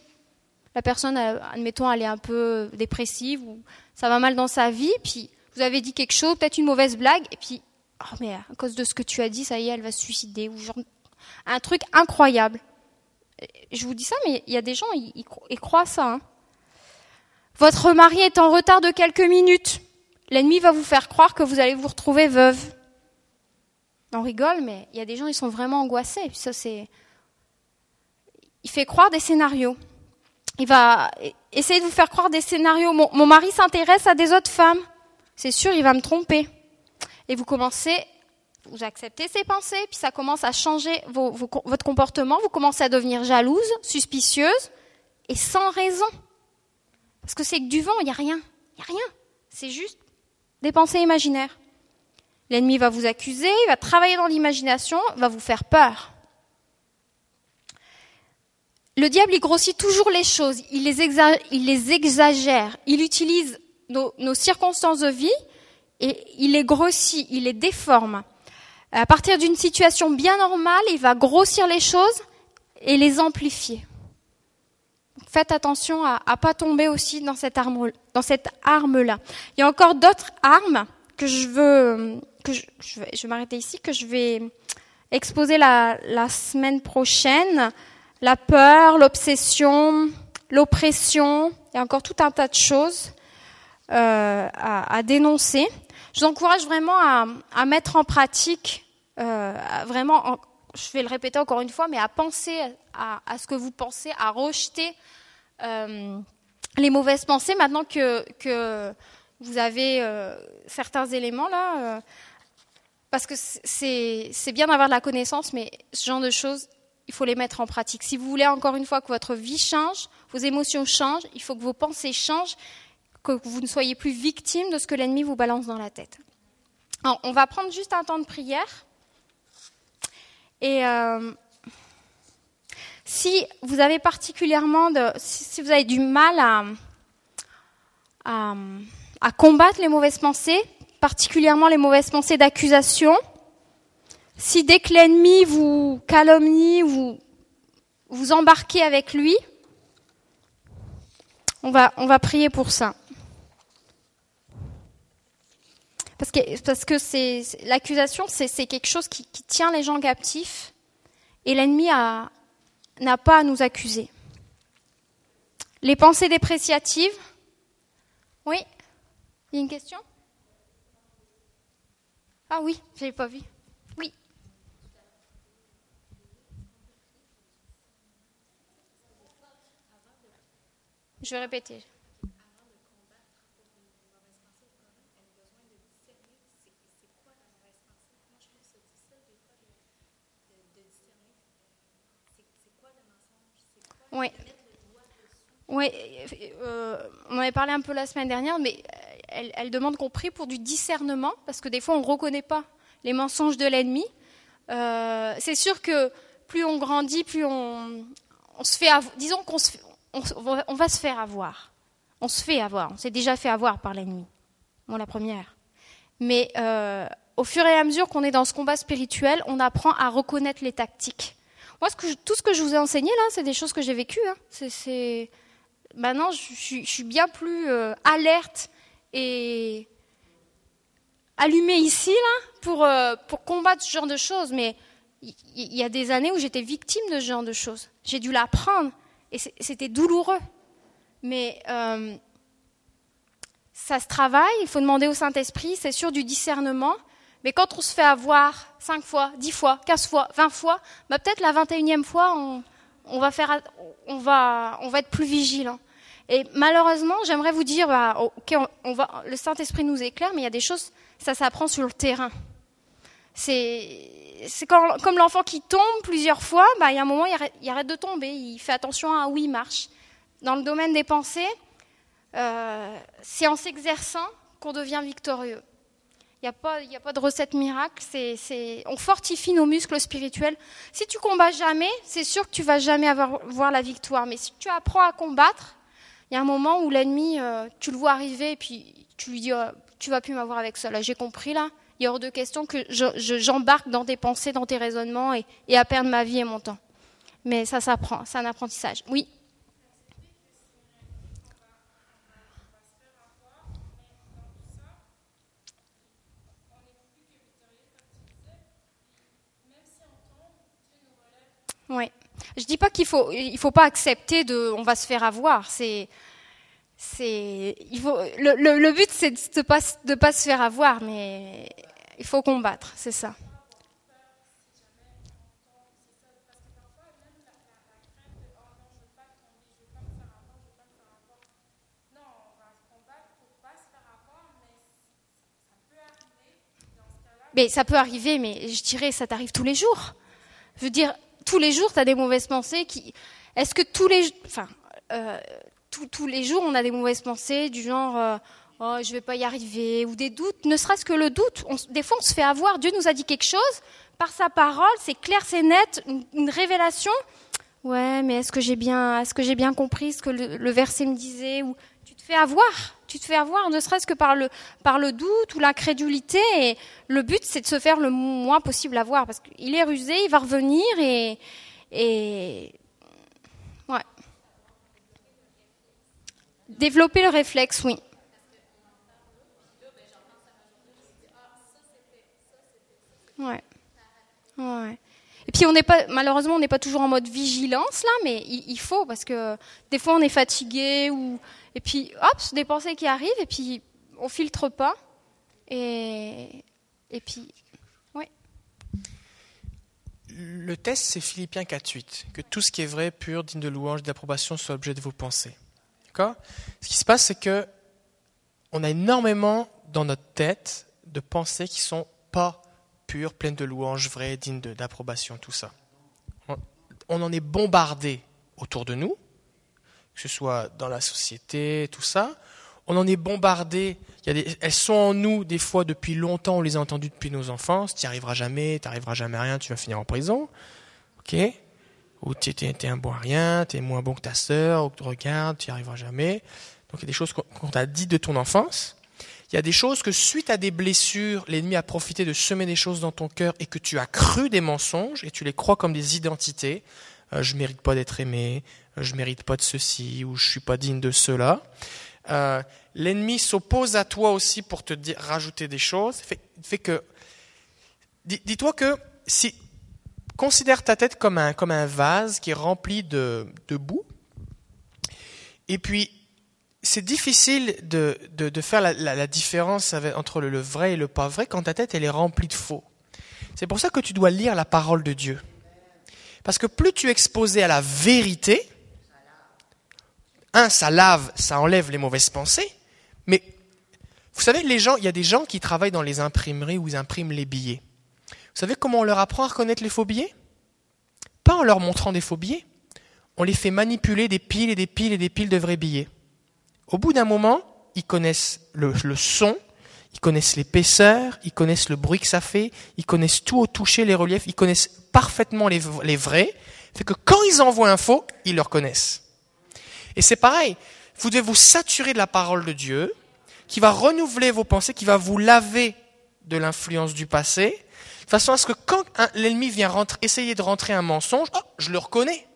La personne, euh, admettons, elle est un peu dépressive, ou ça va mal dans sa vie, puis vous avez dit quelque chose, peut-être une mauvaise blague, et puis, oh mais à cause de ce que tu as dit, ça y est, elle va se suicider, ou genre, un truc incroyable. Je vous dis ça, mais il y a des gens, ils, croient ça. Hein. Votre mari est en retard de quelques minutes. L'ennemi va vous faire croire que vous allez vous retrouver veuve. On rigole, mais il y a des gens, ils sont vraiment angoissés. Ça, c'est. Il fait croire des scénarios. Il va essayer de vous faire croire des scénarios. mon mari s'intéresse à des autres femmes. C'est sûr, il va me tromper. Et vous commencez vous acceptez ces pensées, puis ça commence à changer votre comportement, vous commencez à devenir jalouse, suspicieuse, et sans raison. Parce que c'est que du vent, il n'y a rien. Il n'y a rien. C'est juste des pensées imaginaires. L'ennemi va vous accuser, il va travailler dans l'imagination, va vous faire peur. Le diable, il grossit toujours les choses, il les, exagère, il utilise nos, circonstances de vie et il les grossit, il les déforme. À partir d'une situation bien normale, il va grossir les choses et les amplifier. Faites attention à ne pas tomber aussi dans cette arme-là. Il y a encore d'autres armes que je veux, que je, vais, vais m'arrêter ici, que je vais exposer la, la semaine prochaine la peur, l'obsession, l'oppression, il y a encore tout un tas de choses euh, à, dénoncer. Je vous encourage vraiment à, mettre en pratique, euh, vraiment, je vais le répéter encore une fois, mais à penser à, ce que vous pensez, à rejeter euh, les mauvaises pensées maintenant que, que vous avez certains éléments là. parce que c'est bien d'avoir de la connaissance, mais ce genre de choses, il faut les mettre en pratique. Si vous voulez encore une fois que votre vie change, vos émotions changent, il faut que vos pensées changent, que vous ne soyez plus victime de ce que l'ennemi vous balance dans la tête. Alors, on va prendre juste un temps de prière. Et euh, si vous avez particulièrement si vous avez du mal à, combattre les mauvaises pensées, particulièrement les mauvaises pensées d'accusation, si dès que l'ennemi vous calomnie, vous vous embarquez avec lui, on va, on va prier pour ça. Parce que, parce que c'est, l'accusation, c'est, quelque chose qui, tient les gens captifs et l'ennemi n'a pas à nous accuser. Les pensées dépréciatives. Oui Il y a une question? Ah oui, je n'avais pas vu. Je vais répéter. Oui. Oui, euh, on avait parlé un peu la semaine dernière, mais elle, demande qu'on prie pour du discernement, parce que des fois on ne reconnaît pas les mensonges de l'ennemi. Euh, c'est sûr que plus on grandit, plus on, se fait, disons qu'on on, va se faire avoir. On se fait avoir. On s'est déjà fait avoir par l'ennemi. Bon, la première. Mais euh, au fur et à mesure qu'on est dans ce combat spirituel, on apprend à reconnaître les tactiques. Moi, tout ce que je vous ai enseigné là, c'est des choses que j'ai vécues. Hein. Maintenant, je, suis bien plus euh, alerte et allumée ici là pour euh, pour combattre ce genre de choses. Mais il y, y, a des années où j'étais victime de ce genre de choses. J'ai dû l'apprendre. Et c'était douloureux. Mais euh, ça se travaille, il faut demander au Saint-Esprit, c'est sûr du discernement. Mais quand on se fait avoir 5 fois, 10 fois, 15 fois, 20 fois, bah peut-être la 21e fois, on, va faire, on, va, être plus vigilant. Et malheureusement, j'aimerais vous dire, bah, va, le Saint-Esprit nous éclaire, mais il y a des choses, ça s'apprend sur le terrain. C'est c'est comme l'enfant qui tombe plusieurs fois, bah, il y a un moment, il arrête, de tomber, il fait attention à où il marche. Dans le domaine des pensées, euh, c'est en s'exerçant qu'on devient victorieux. Il n'y a, pas, a pas de recette miracle, on fortifie nos muscles spirituels. Si tu combats jamais, c'est sûr que tu vas jamais avoir, voir la victoire. Mais si tu apprends à combattre, il y a un moment où l'ennemi, euh, tu le vois arriver et puis tu lui dis, tu oh, tu vas plus m'avoir avec ça. Là, j'ai compris là il y a hors de question que j'embarque dans des pensées, dans tes raisonnements et, à perdre ma vie et mon temps. Mais ça s'apprend, c'est un apprentissage. Oui? Oui. Je dis pas qu'il faut, il faut pas accepter de, on va se faire avoir. C'est, c'est, il faut, le, le, but c'est de pas, de pas se faire avoir, mais il faut combattre, c'est ça. Mais ça peut arriver, mais je dirais ça t'arrive tous les jours. Je veux dire, tous les jours, tu as des mauvaises pensées qui. Est-ce que tous les. Enfin, euh, tous, les jours, on a des mauvaises pensées du genre. Euh, oh, je vais pas y arriver, ou des doutes, ne serait-ce que le doute. des fois, on se fait avoir. Dieu nous a dit quelque chose par sa parole, c'est clair, c'est net, une, révélation. Ouais, mais est-ce que j'ai bien, est-ce que j'ai bien compris ce que le, verset me disait Ou tu te fais avoir, tu te fais avoir, ne serait-ce que par le, par le doute ou l'incrédulité. Et le but, c'est de se faire le moins possible avoir, parce qu'il est rusé, il va revenir et, et ouais. Développer le réflexe, oui. Ouais. ouais. Puis on n'est pas, malheureusement, on n'est pas toujours en mode vigilance là, mais il, faut parce que des fois on est fatigué ou et puis hop, des pensées qui arrivent et puis on filtre pas et et puis ouais.
Le test c'est Philippiens 4.8, que tout ce qui est vrai, pur, digne de louange, d'approbation soit objet de vos pensées. D'accord? Ce qui se passe c'est que on a énormément dans notre tête de pensées qui sont pas pure, pleine de louanges vraies, dignes d'approbation, tout ça. On, en est bombardé autour de nous, que ce soit dans la société, tout ça. On en est bombardé. Il y elles sont en nous des fois depuis longtemps. On les a entendues depuis nos enfances. Tu n'y arriveras jamais, tu n'arriveras jamais à rien, tu vas finir en prison. Ok? Ou tu es, un bon à rien, tu es moins bon que ta sœur, ou regarde, tu n'y arriveras jamais. Donc il y a des choses qu'on t'a dit de ton enfance. Il y a des choses que suite à des blessures, l'ennemi a profité de semer des choses dans ton cœur et que tu as cru des mensonges et tu les crois comme des identités. Je euh, je mérite pas d'être aimé, je euh, je mérite pas de ceci ou je suis pas digne de cela. Euh, l'ennemi s'oppose à toi aussi pour te rajouter des choses. Fait, fait que, dis-toi que si considère ta tête comme un comme un vase qui est rempli de, de boue. Et puis c'est difficile de, de, faire la, différence entre le, vrai et le pas vrai quand ta tête est remplie de faux. C'est pour ça que tu dois lire la parole de Dieu. Parce que plus tu es exposé à la vérité, un, ça lave, ça enlève les mauvaises pensées, mais vous savez, les gens, il y a des gens qui travaillent dans les imprimeries où ils impriment les billets. Vous savez comment on leur apprend à reconnaître les faux billets? Pas en leur montrant des faux billets. On les fait manipuler des piles et des piles et des piles de vrais billets. Au bout d'un moment, ils connaissent le, son, ils connaissent l'épaisseur, ils connaissent le bruit que ça fait, ils connaissent tout au toucher, les reliefs, ils connaissent parfaitement les, vrais. Fait que quand ils envoient un faux, ils le reconnaissent. Et c'est pareil. Vous devez vous saturer de la parole de Dieu, qui va renouveler vos pensées, qui va vous laver de l'influence du passé, de façon à ce que quand l'ennemi vient essayer de rentrer un mensonge, oh, je le reconnais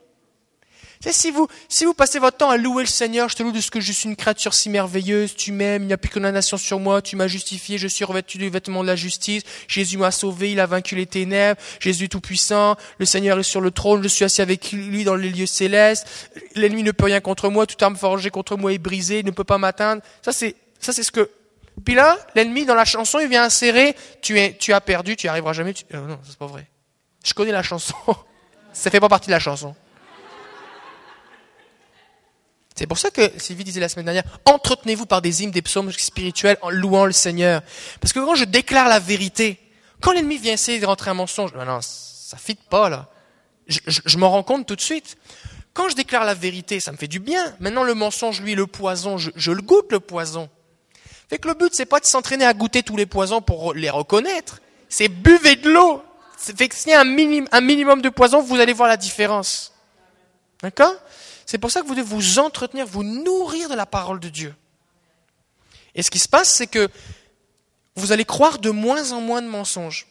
si vous, si vous passez votre temps à louer le Seigneur, je te loue de ce que je suis une créature si merveilleuse, tu m'aimes, il n'y a plus condamnation sur moi, tu m'as justifié, je suis revêtu du vêtement de la justice, Jésus m'a sauvé, il a vaincu les ténèbres, Jésus tout-puissant, le Seigneur est sur le trône, je suis assis avec lui dans les lieux célestes, l'ennemi ne peut rien contre moi, toute arme forgée contre moi est brisée, il ne peut pas m'atteindre. Ça c'est, ça c'est ce que, puis là, l'ennemi dans la chanson, il vient insérer, tu es, tu as perdu, tu n'y arriveras jamais, tu... Euh, non, c'est pas vrai. Je connais la chanson. ça fait pas partie de la chanson. C'est pour ça que Sylvie disait la semaine dernière, entretenez-vous par des hymnes, des psaumes spirituels en louant le Seigneur. Parce que quand je déclare la vérité, quand l'ennemi vient essayer de rentrer un mensonge, non, non, ça fit pas là. Je, m'en rends compte tout de suite. Quand je déclare la vérité, ça me fait du bien. Maintenant, le mensonge, lui, le poison, je, le goûte le poison. Fait que le but, c'est pas de s'entraîner à goûter tous les poisons pour les reconnaître. C'est buvez de l'eau. Fait que s'il y a un, un minimum de poison, vous allez voir la différence. D'accord? C'est pour ça que vous devez vous entretenir, vous nourrir de la parole de Dieu. Et ce qui se passe, c'est que vous allez croire de moins en moins de mensonges.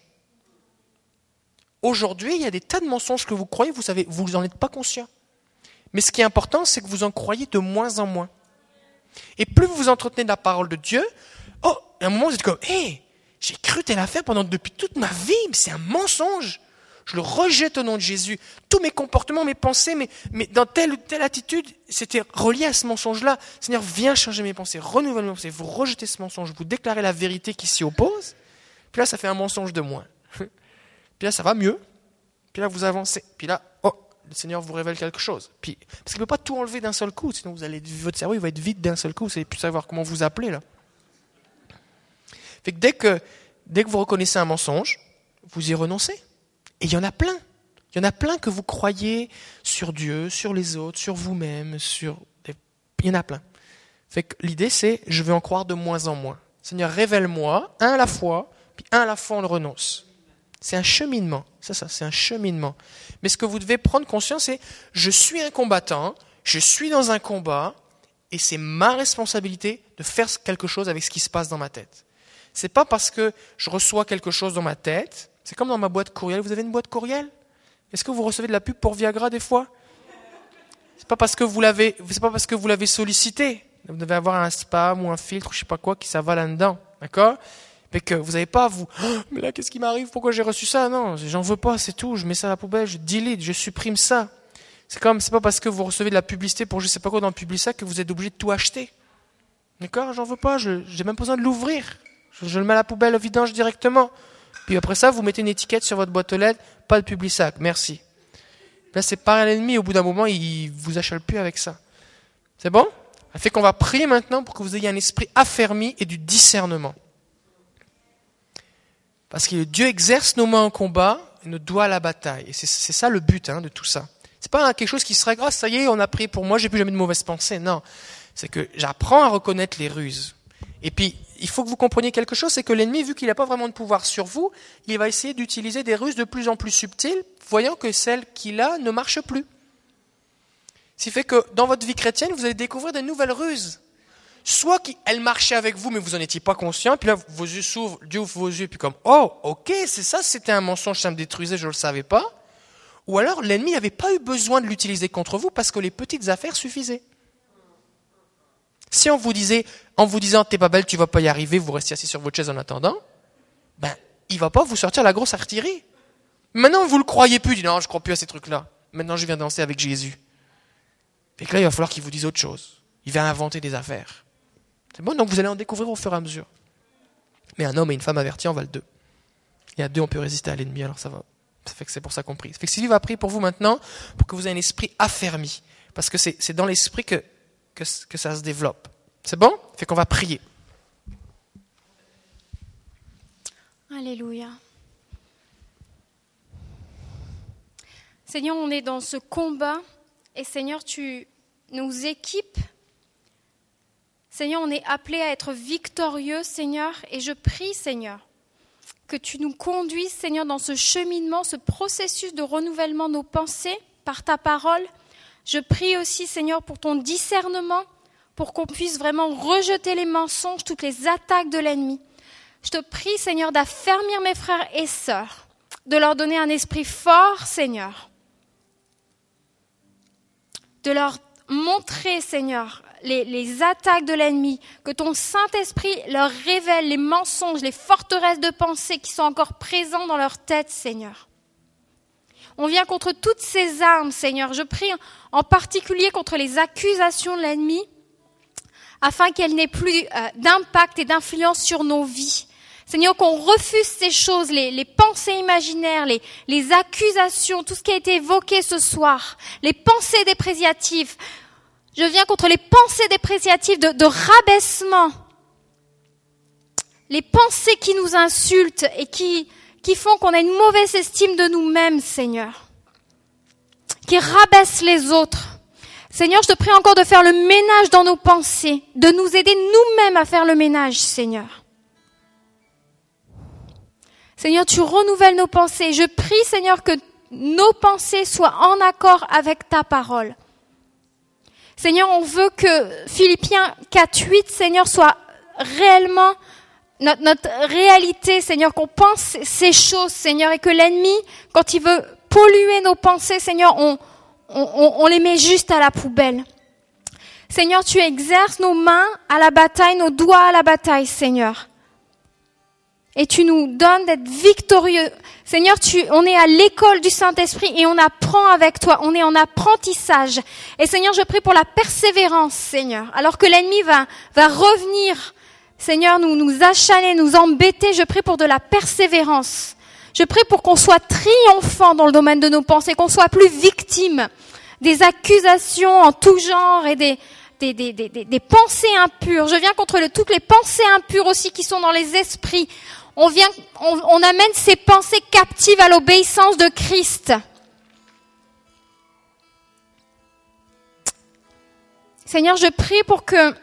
Aujourd'hui, il y a des tas de mensonges que vous croyez, vous savez, vous n'en êtes pas conscient. Mais ce qui est important, c'est que vous en croyez de moins en moins. Et plus vous vous entretenez de la parole de Dieu, oh, à un moment, vous êtes comme, hé, j'ai cru telle affaire pendant depuis toute ma vie, mais c'est un mensonge. Je le rejette au nom de Jésus. Tous mes comportements, mes pensées, mais, mais dans telle ou telle attitude, c'était relié à ce mensonge-là. Seigneur, viens changer mes pensées, renouvelle mes pensées. Vous rejetez ce mensonge, vous déclarez la vérité qui s'y oppose. Puis là, ça fait un mensonge de moins. Puis là, ça va mieux. Puis là, vous avancez. Puis là, oh, le Seigneur vous révèle quelque chose. Puis, parce qu'il ne peut pas tout enlever d'un seul coup, sinon vous allez, votre cerveau va être vide d'un seul coup, vous n'allez plus savoir comment vous appeler là. Fait dès que, dès que vous reconnaissez un mensonge, vous y renoncez. Et il y en a plein. Il y en a plein que vous croyez sur Dieu, sur les autres, sur vous-même, sur... Il y en a plein. Fait que l'idée, c'est je vais en croire de moins en moins. Seigneur, révèle-moi, un à la fois, puis un à la fois on le renonce. C'est un cheminement, c'est ça, c'est un cheminement. Mais ce que vous devez prendre conscience, c'est je suis un combattant, je suis dans un combat, et c'est ma responsabilité de faire quelque chose avec ce qui se passe dans ma tête. C'est pas parce que je reçois quelque chose dans ma tête, c'est comme dans ma boîte courriel. Vous avez une boîte courriel? Est-ce que vous recevez de la pub pour Viagra des fois? C'est pas parce que vous l'avez, c'est pas parce que vous l'avez sollicité. Vous devez avoir un spam ou un filtre, je sais pas quoi, qui ça va là-dedans, d'accord? Mais que vous n'avez pas vous. Oh, mais là, qu'est-ce qui m'arrive? Pourquoi j'ai reçu ça Non, j'en veux pas, c'est tout. Je mets ça à la poubelle, je delete, je supprime ça. C'est comme, c'est pas parce que vous recevez de la publicité pour je sais pas quoi dans publicité que vous êtes obligé de tout acheter. D'accord? J'en veux pas, j'ai même pas besoin de l'ouvrir. Je, le mets à la poubelle au vidange directement. Puis après ça, vous mettez une étiquette sur votre boîte aux lettres, pas de Publisac, merci. Là, c'est pas l'ennemi, au bout d'un moment, il vous achale plus avec ça. C'est bon? Ça fait qu'on va prier maintenant pour que vous ayez un esprit affermi et du discernement. Parce que Dieu exerce nos mains en combat et nos doigts à la bataille. Et c'est ça le but hein, de tout ça. C'est pas quelque chose qui serait grâce, ça y est, on a prié pour moi, j'ai plus jamais de mauvaises pensées. Non. C'est que j'apprends à reconnaître les ruses. Et puis, il faut que vous compreniez quelque chose, c'est que l'ennemi, vu qu'il n'a pas vraiment de pouvoir sur vous, il va essayer d'utiliser des ruses de plus en plus subtiles, voyant que celles qu'il a ne marchent plus. Ce qui fait que dans votre vie chrétienne, vous allez découvrir de nouvelles ruses. Soit qu'elles marchaient avec vous, mais vous n'en étiez pas conscient, puis là, vos yeux s'ouvrent, Dieu ouvre vos yeux, puis comme, oh, ok, c'est ça, c'était un mensonge, ça me détruisait, je ne le savais pas. Ou alors, l'ennemi n'avait pas eu besoin de l'utiliser contre vous parce que les petites affaires suffisaient. Si on vous disait, en vous disant t'es pas belle, tu vas pas y arriver, vous restez assis sur votre chaise en attendant, ben, il va pas vous sortir la grosse artillerie. Maintenant, vous le croyez plus, dit non, je crois plus à ces trucs-là. Maintenant, je viens danser avec Jésus. Et que là, il va falloir qu'il vous dise autre chose. Il va inventer des affaires. C'est bon, donc vous allez en découvrir au fur et à mesure. Mais un homme et une femme avertis en valent deux. Et à deux, on peut résister à l'ennemi, alors ça va. Ça fait que c'est pour ça qu'on prie. Ça fait que Sylvie va prier pour vous maintenant, pour que vous ayez un esprit affermi. Parce que c'est dans l'esprit que que, ça se développe. C'est bon? Fait qu'on va prier.
Alléluia. Seigneur, on est dans ce combat et Seigneur, tu nous équipes. Seigneur, on est appelé à être victorieux, Seigneur, et je prie, Seigneur, que tu nous conduises, Seigneur, dans ce cheminement, ce processus de renouvellement de nos pensées par ta parole, je prie aussi, Seigneur, pour ton discernement, pour qu'on puisse vraiment rejeter les mensonges, toutes les attaques de l'ennemi. Je te prie, Seigneur, d'affermir mes frères et sœurs, de leur donner un esprit fort, Seigneur, de leur montrer, Seigneur, les, attaques de l'ennemi, que ton Saint-Esprit leur révèle les mensonges, les forteresses de pensée qui sont encore présents dans leur tête, Seigneur. On vient contre toutes ces armes, Seigneur. Je prie en particulier contre les accusations de l'ennemi, afin qu'elles n'aient plus euh, d'impact et d'influence sur nos vies. Seigneur, qu'on refuse ces choses, les, pensées imaginaires, les, les, accusations, tout ce qui a été évoqué ce soir, les pensées dépréciatives. Je viens contre les pensées dépréciatives de, de rabaissement, les pensées qui nous insultent et qui qui font qu'on a une mauvaise estime de nous-mêmes, Seigneur, qui rabaissent les autres. Seigneur, je te prie encore de faire le ménage dans nos pensées, de nous aider nous-mêmes à faire le ménage, Seigneur. Seigneur, tu renouvelles nos pensées. Je prie, Seigneur, que nos pensées soient en accord avec ta parole. Seigneur, on veut que Philippiens 4, 8, Seigneur, soit réellement notre, réalité, Seigneur, qu'on pense ces choses, Seigneur, et que l'ennemi, quand il veut polluer nos pensées, Seigneur, on, on, on les met juste à la poubelle. Seigneur, tu exerces nos mains à la bataille, nos doigts à la bataille, Seigneur. Et tu nous donnes d'être victorieux. Seigneur, tu, on est à l'école du Saint-Esprit et on apprend avec toi. On est en apprentissage. Et Seigneur, je prie pour la persévérance, Seigneur. Alors que l'ennemi va, va revenir Seigneur, nous nous achaler, nous embêter. Je prie pour de la persévérance. Je prie pour qu'on soit triomphant dans le domaine de nos pensées, qu'on soit plus victime des accusations en tout genre et des, des, des, des, des pensées impures. Je viens contre le, toutes les pensées impures aussi qui sont dans les esprits. On vient, on amène ces pensées captives à l'obéissance de Christ. Seigneur, je prie pour que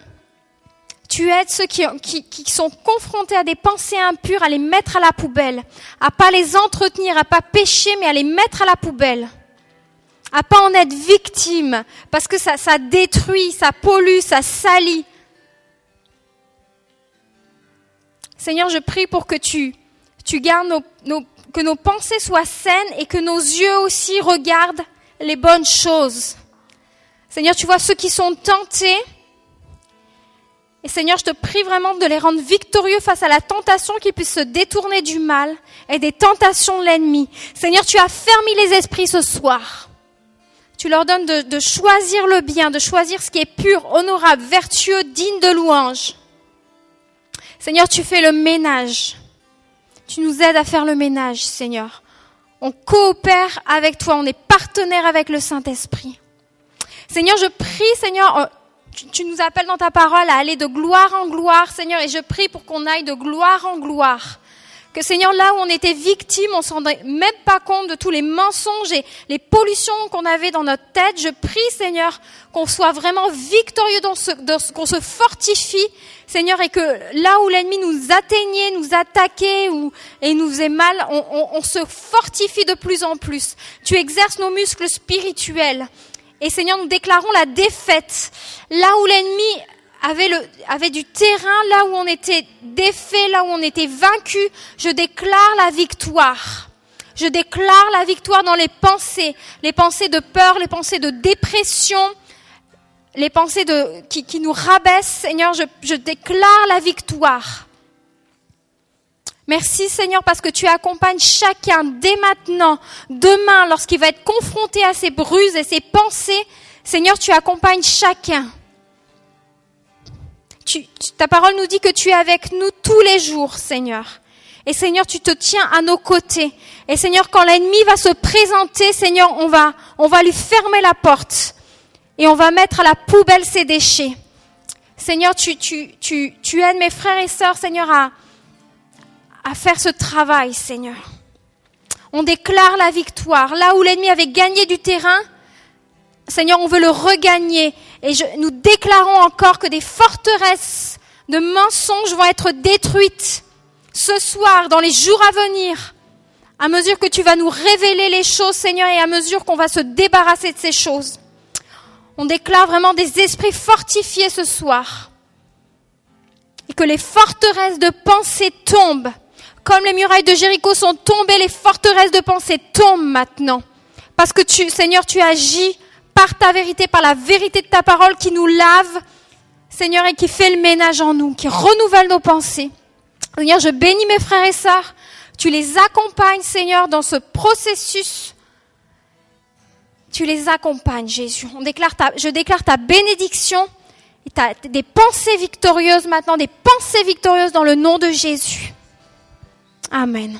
tu aides ceux qui, sont confrontés à des pensées impures à les mettre à la poubelle, à pas les entretenir, à pas pécher, mais à les mettre à la poubelle, à pas en être victime, parce que ça, détruit, ça pollue, ça salit. Seigneur, je prie pour que tu, gardes que nos pensées soient saines et que nos yeux aussi regardent les bonnes choses. Seigneur, tu vois ceux qui sont tentés, et Seigneur, je te prie vraiment de les rendre victorieux face à la tentation qu'ils puissent se détourner du mal et des tentations de l'ennemi. Seigneur, tu as fermé les esprits ce soir. Tu leur donnes de, choisir le bien, de choisir ce qui est pur, honorable, vertueux, digne de louange. Seigneur, tu fais le ménage. Tu nous aides à faire le ménage, Seigneur. On coopère avec toi, on est partenaire avec le Saint-Esprit. Seigneur, je prie, Seigneur, tu, nous appelles dans ta parole à aller de gloire en gloire, Seigneur, et je prie pour qu'on aille de gloire en gloire. Que Seigneur, là où on était victime, on s'en rendait même pas compte de tous les mensonges et les pollutions qu'on avait dans notre tête. Je prie, Seigneur, qu'on soit vraiment victorieux dans ce, qu'on se fortifie, Seigneur, et que là où l'ennemi nous atteignait, nous attaquait ou, et nous faisait mal, on, on, on se fortifie de plus en plus. Tu exerces nos muscles spirituels. Et Seigneur, nous déclarons la défaite. Là où l'ennemi avait, du terrain, là où on était défait, là où on était vaincu, je déclare la victoire. Je déclare la victoire dans les pensées, les pensées de peur, les pensées de dépression, les pensées qui, nous rabaissent. Seigneur, je, je déclare la victoire. Merci Seigneur parce que tu accompagnes chacun dès maintenant, demain, lorsqu'il va être confronté à ses bruses et ses pensées. Seigneur, tu accompagnes chacun. Ta parole nous dit que tu es avec nous tous les jours, Seigneur. Et Seigneur, tu te tiens à nos côtés. Et Seigneur, quand l'ennemi va se présenter, Seigneur, on va, on va lui fermer la porte. Et on va mettre à la poubelle ses déchets. Seigneur, tu, tu, tu, tu aides mes frères et sœurs, Seigneur, à, à faire ce travail, Seigneur. On déclare la victoire. Là où l'ennemi avait gagné du terrain, Seigneur, on veut le regagner. Et nous déclarons encore que des forteresses de mensonges vont être détruites ce soir, dans les jours à venir, à mesure que tu vas nous révéler les choses, Seigneur, et à mesure qu'on va se débarrasser de ces choses. On déclare vraiment des esprits fortifiés ce soir. Et que les forteresses de pensée tombent comme les murailles de Jéricho sont tombées, les forteresses de pensée tombent maintenant. Parce que tu, Seigneur, tu agis par ta vérité, par la vérité de ta parole qui nous lave, Seigneur, et qui fait le ménage en nous, qui renouvelle nos pensées. Seigneur, je bénis mes frères et sœurs. Tu les accompagnes, Seigneur, dans ce processus. Tu les accompagnes, Jésus. On déclare ta, je déclare ta bénédiction et des pensées victorieuses maintenant, des pensées victorieuses dans le nom de Jésus. Amen.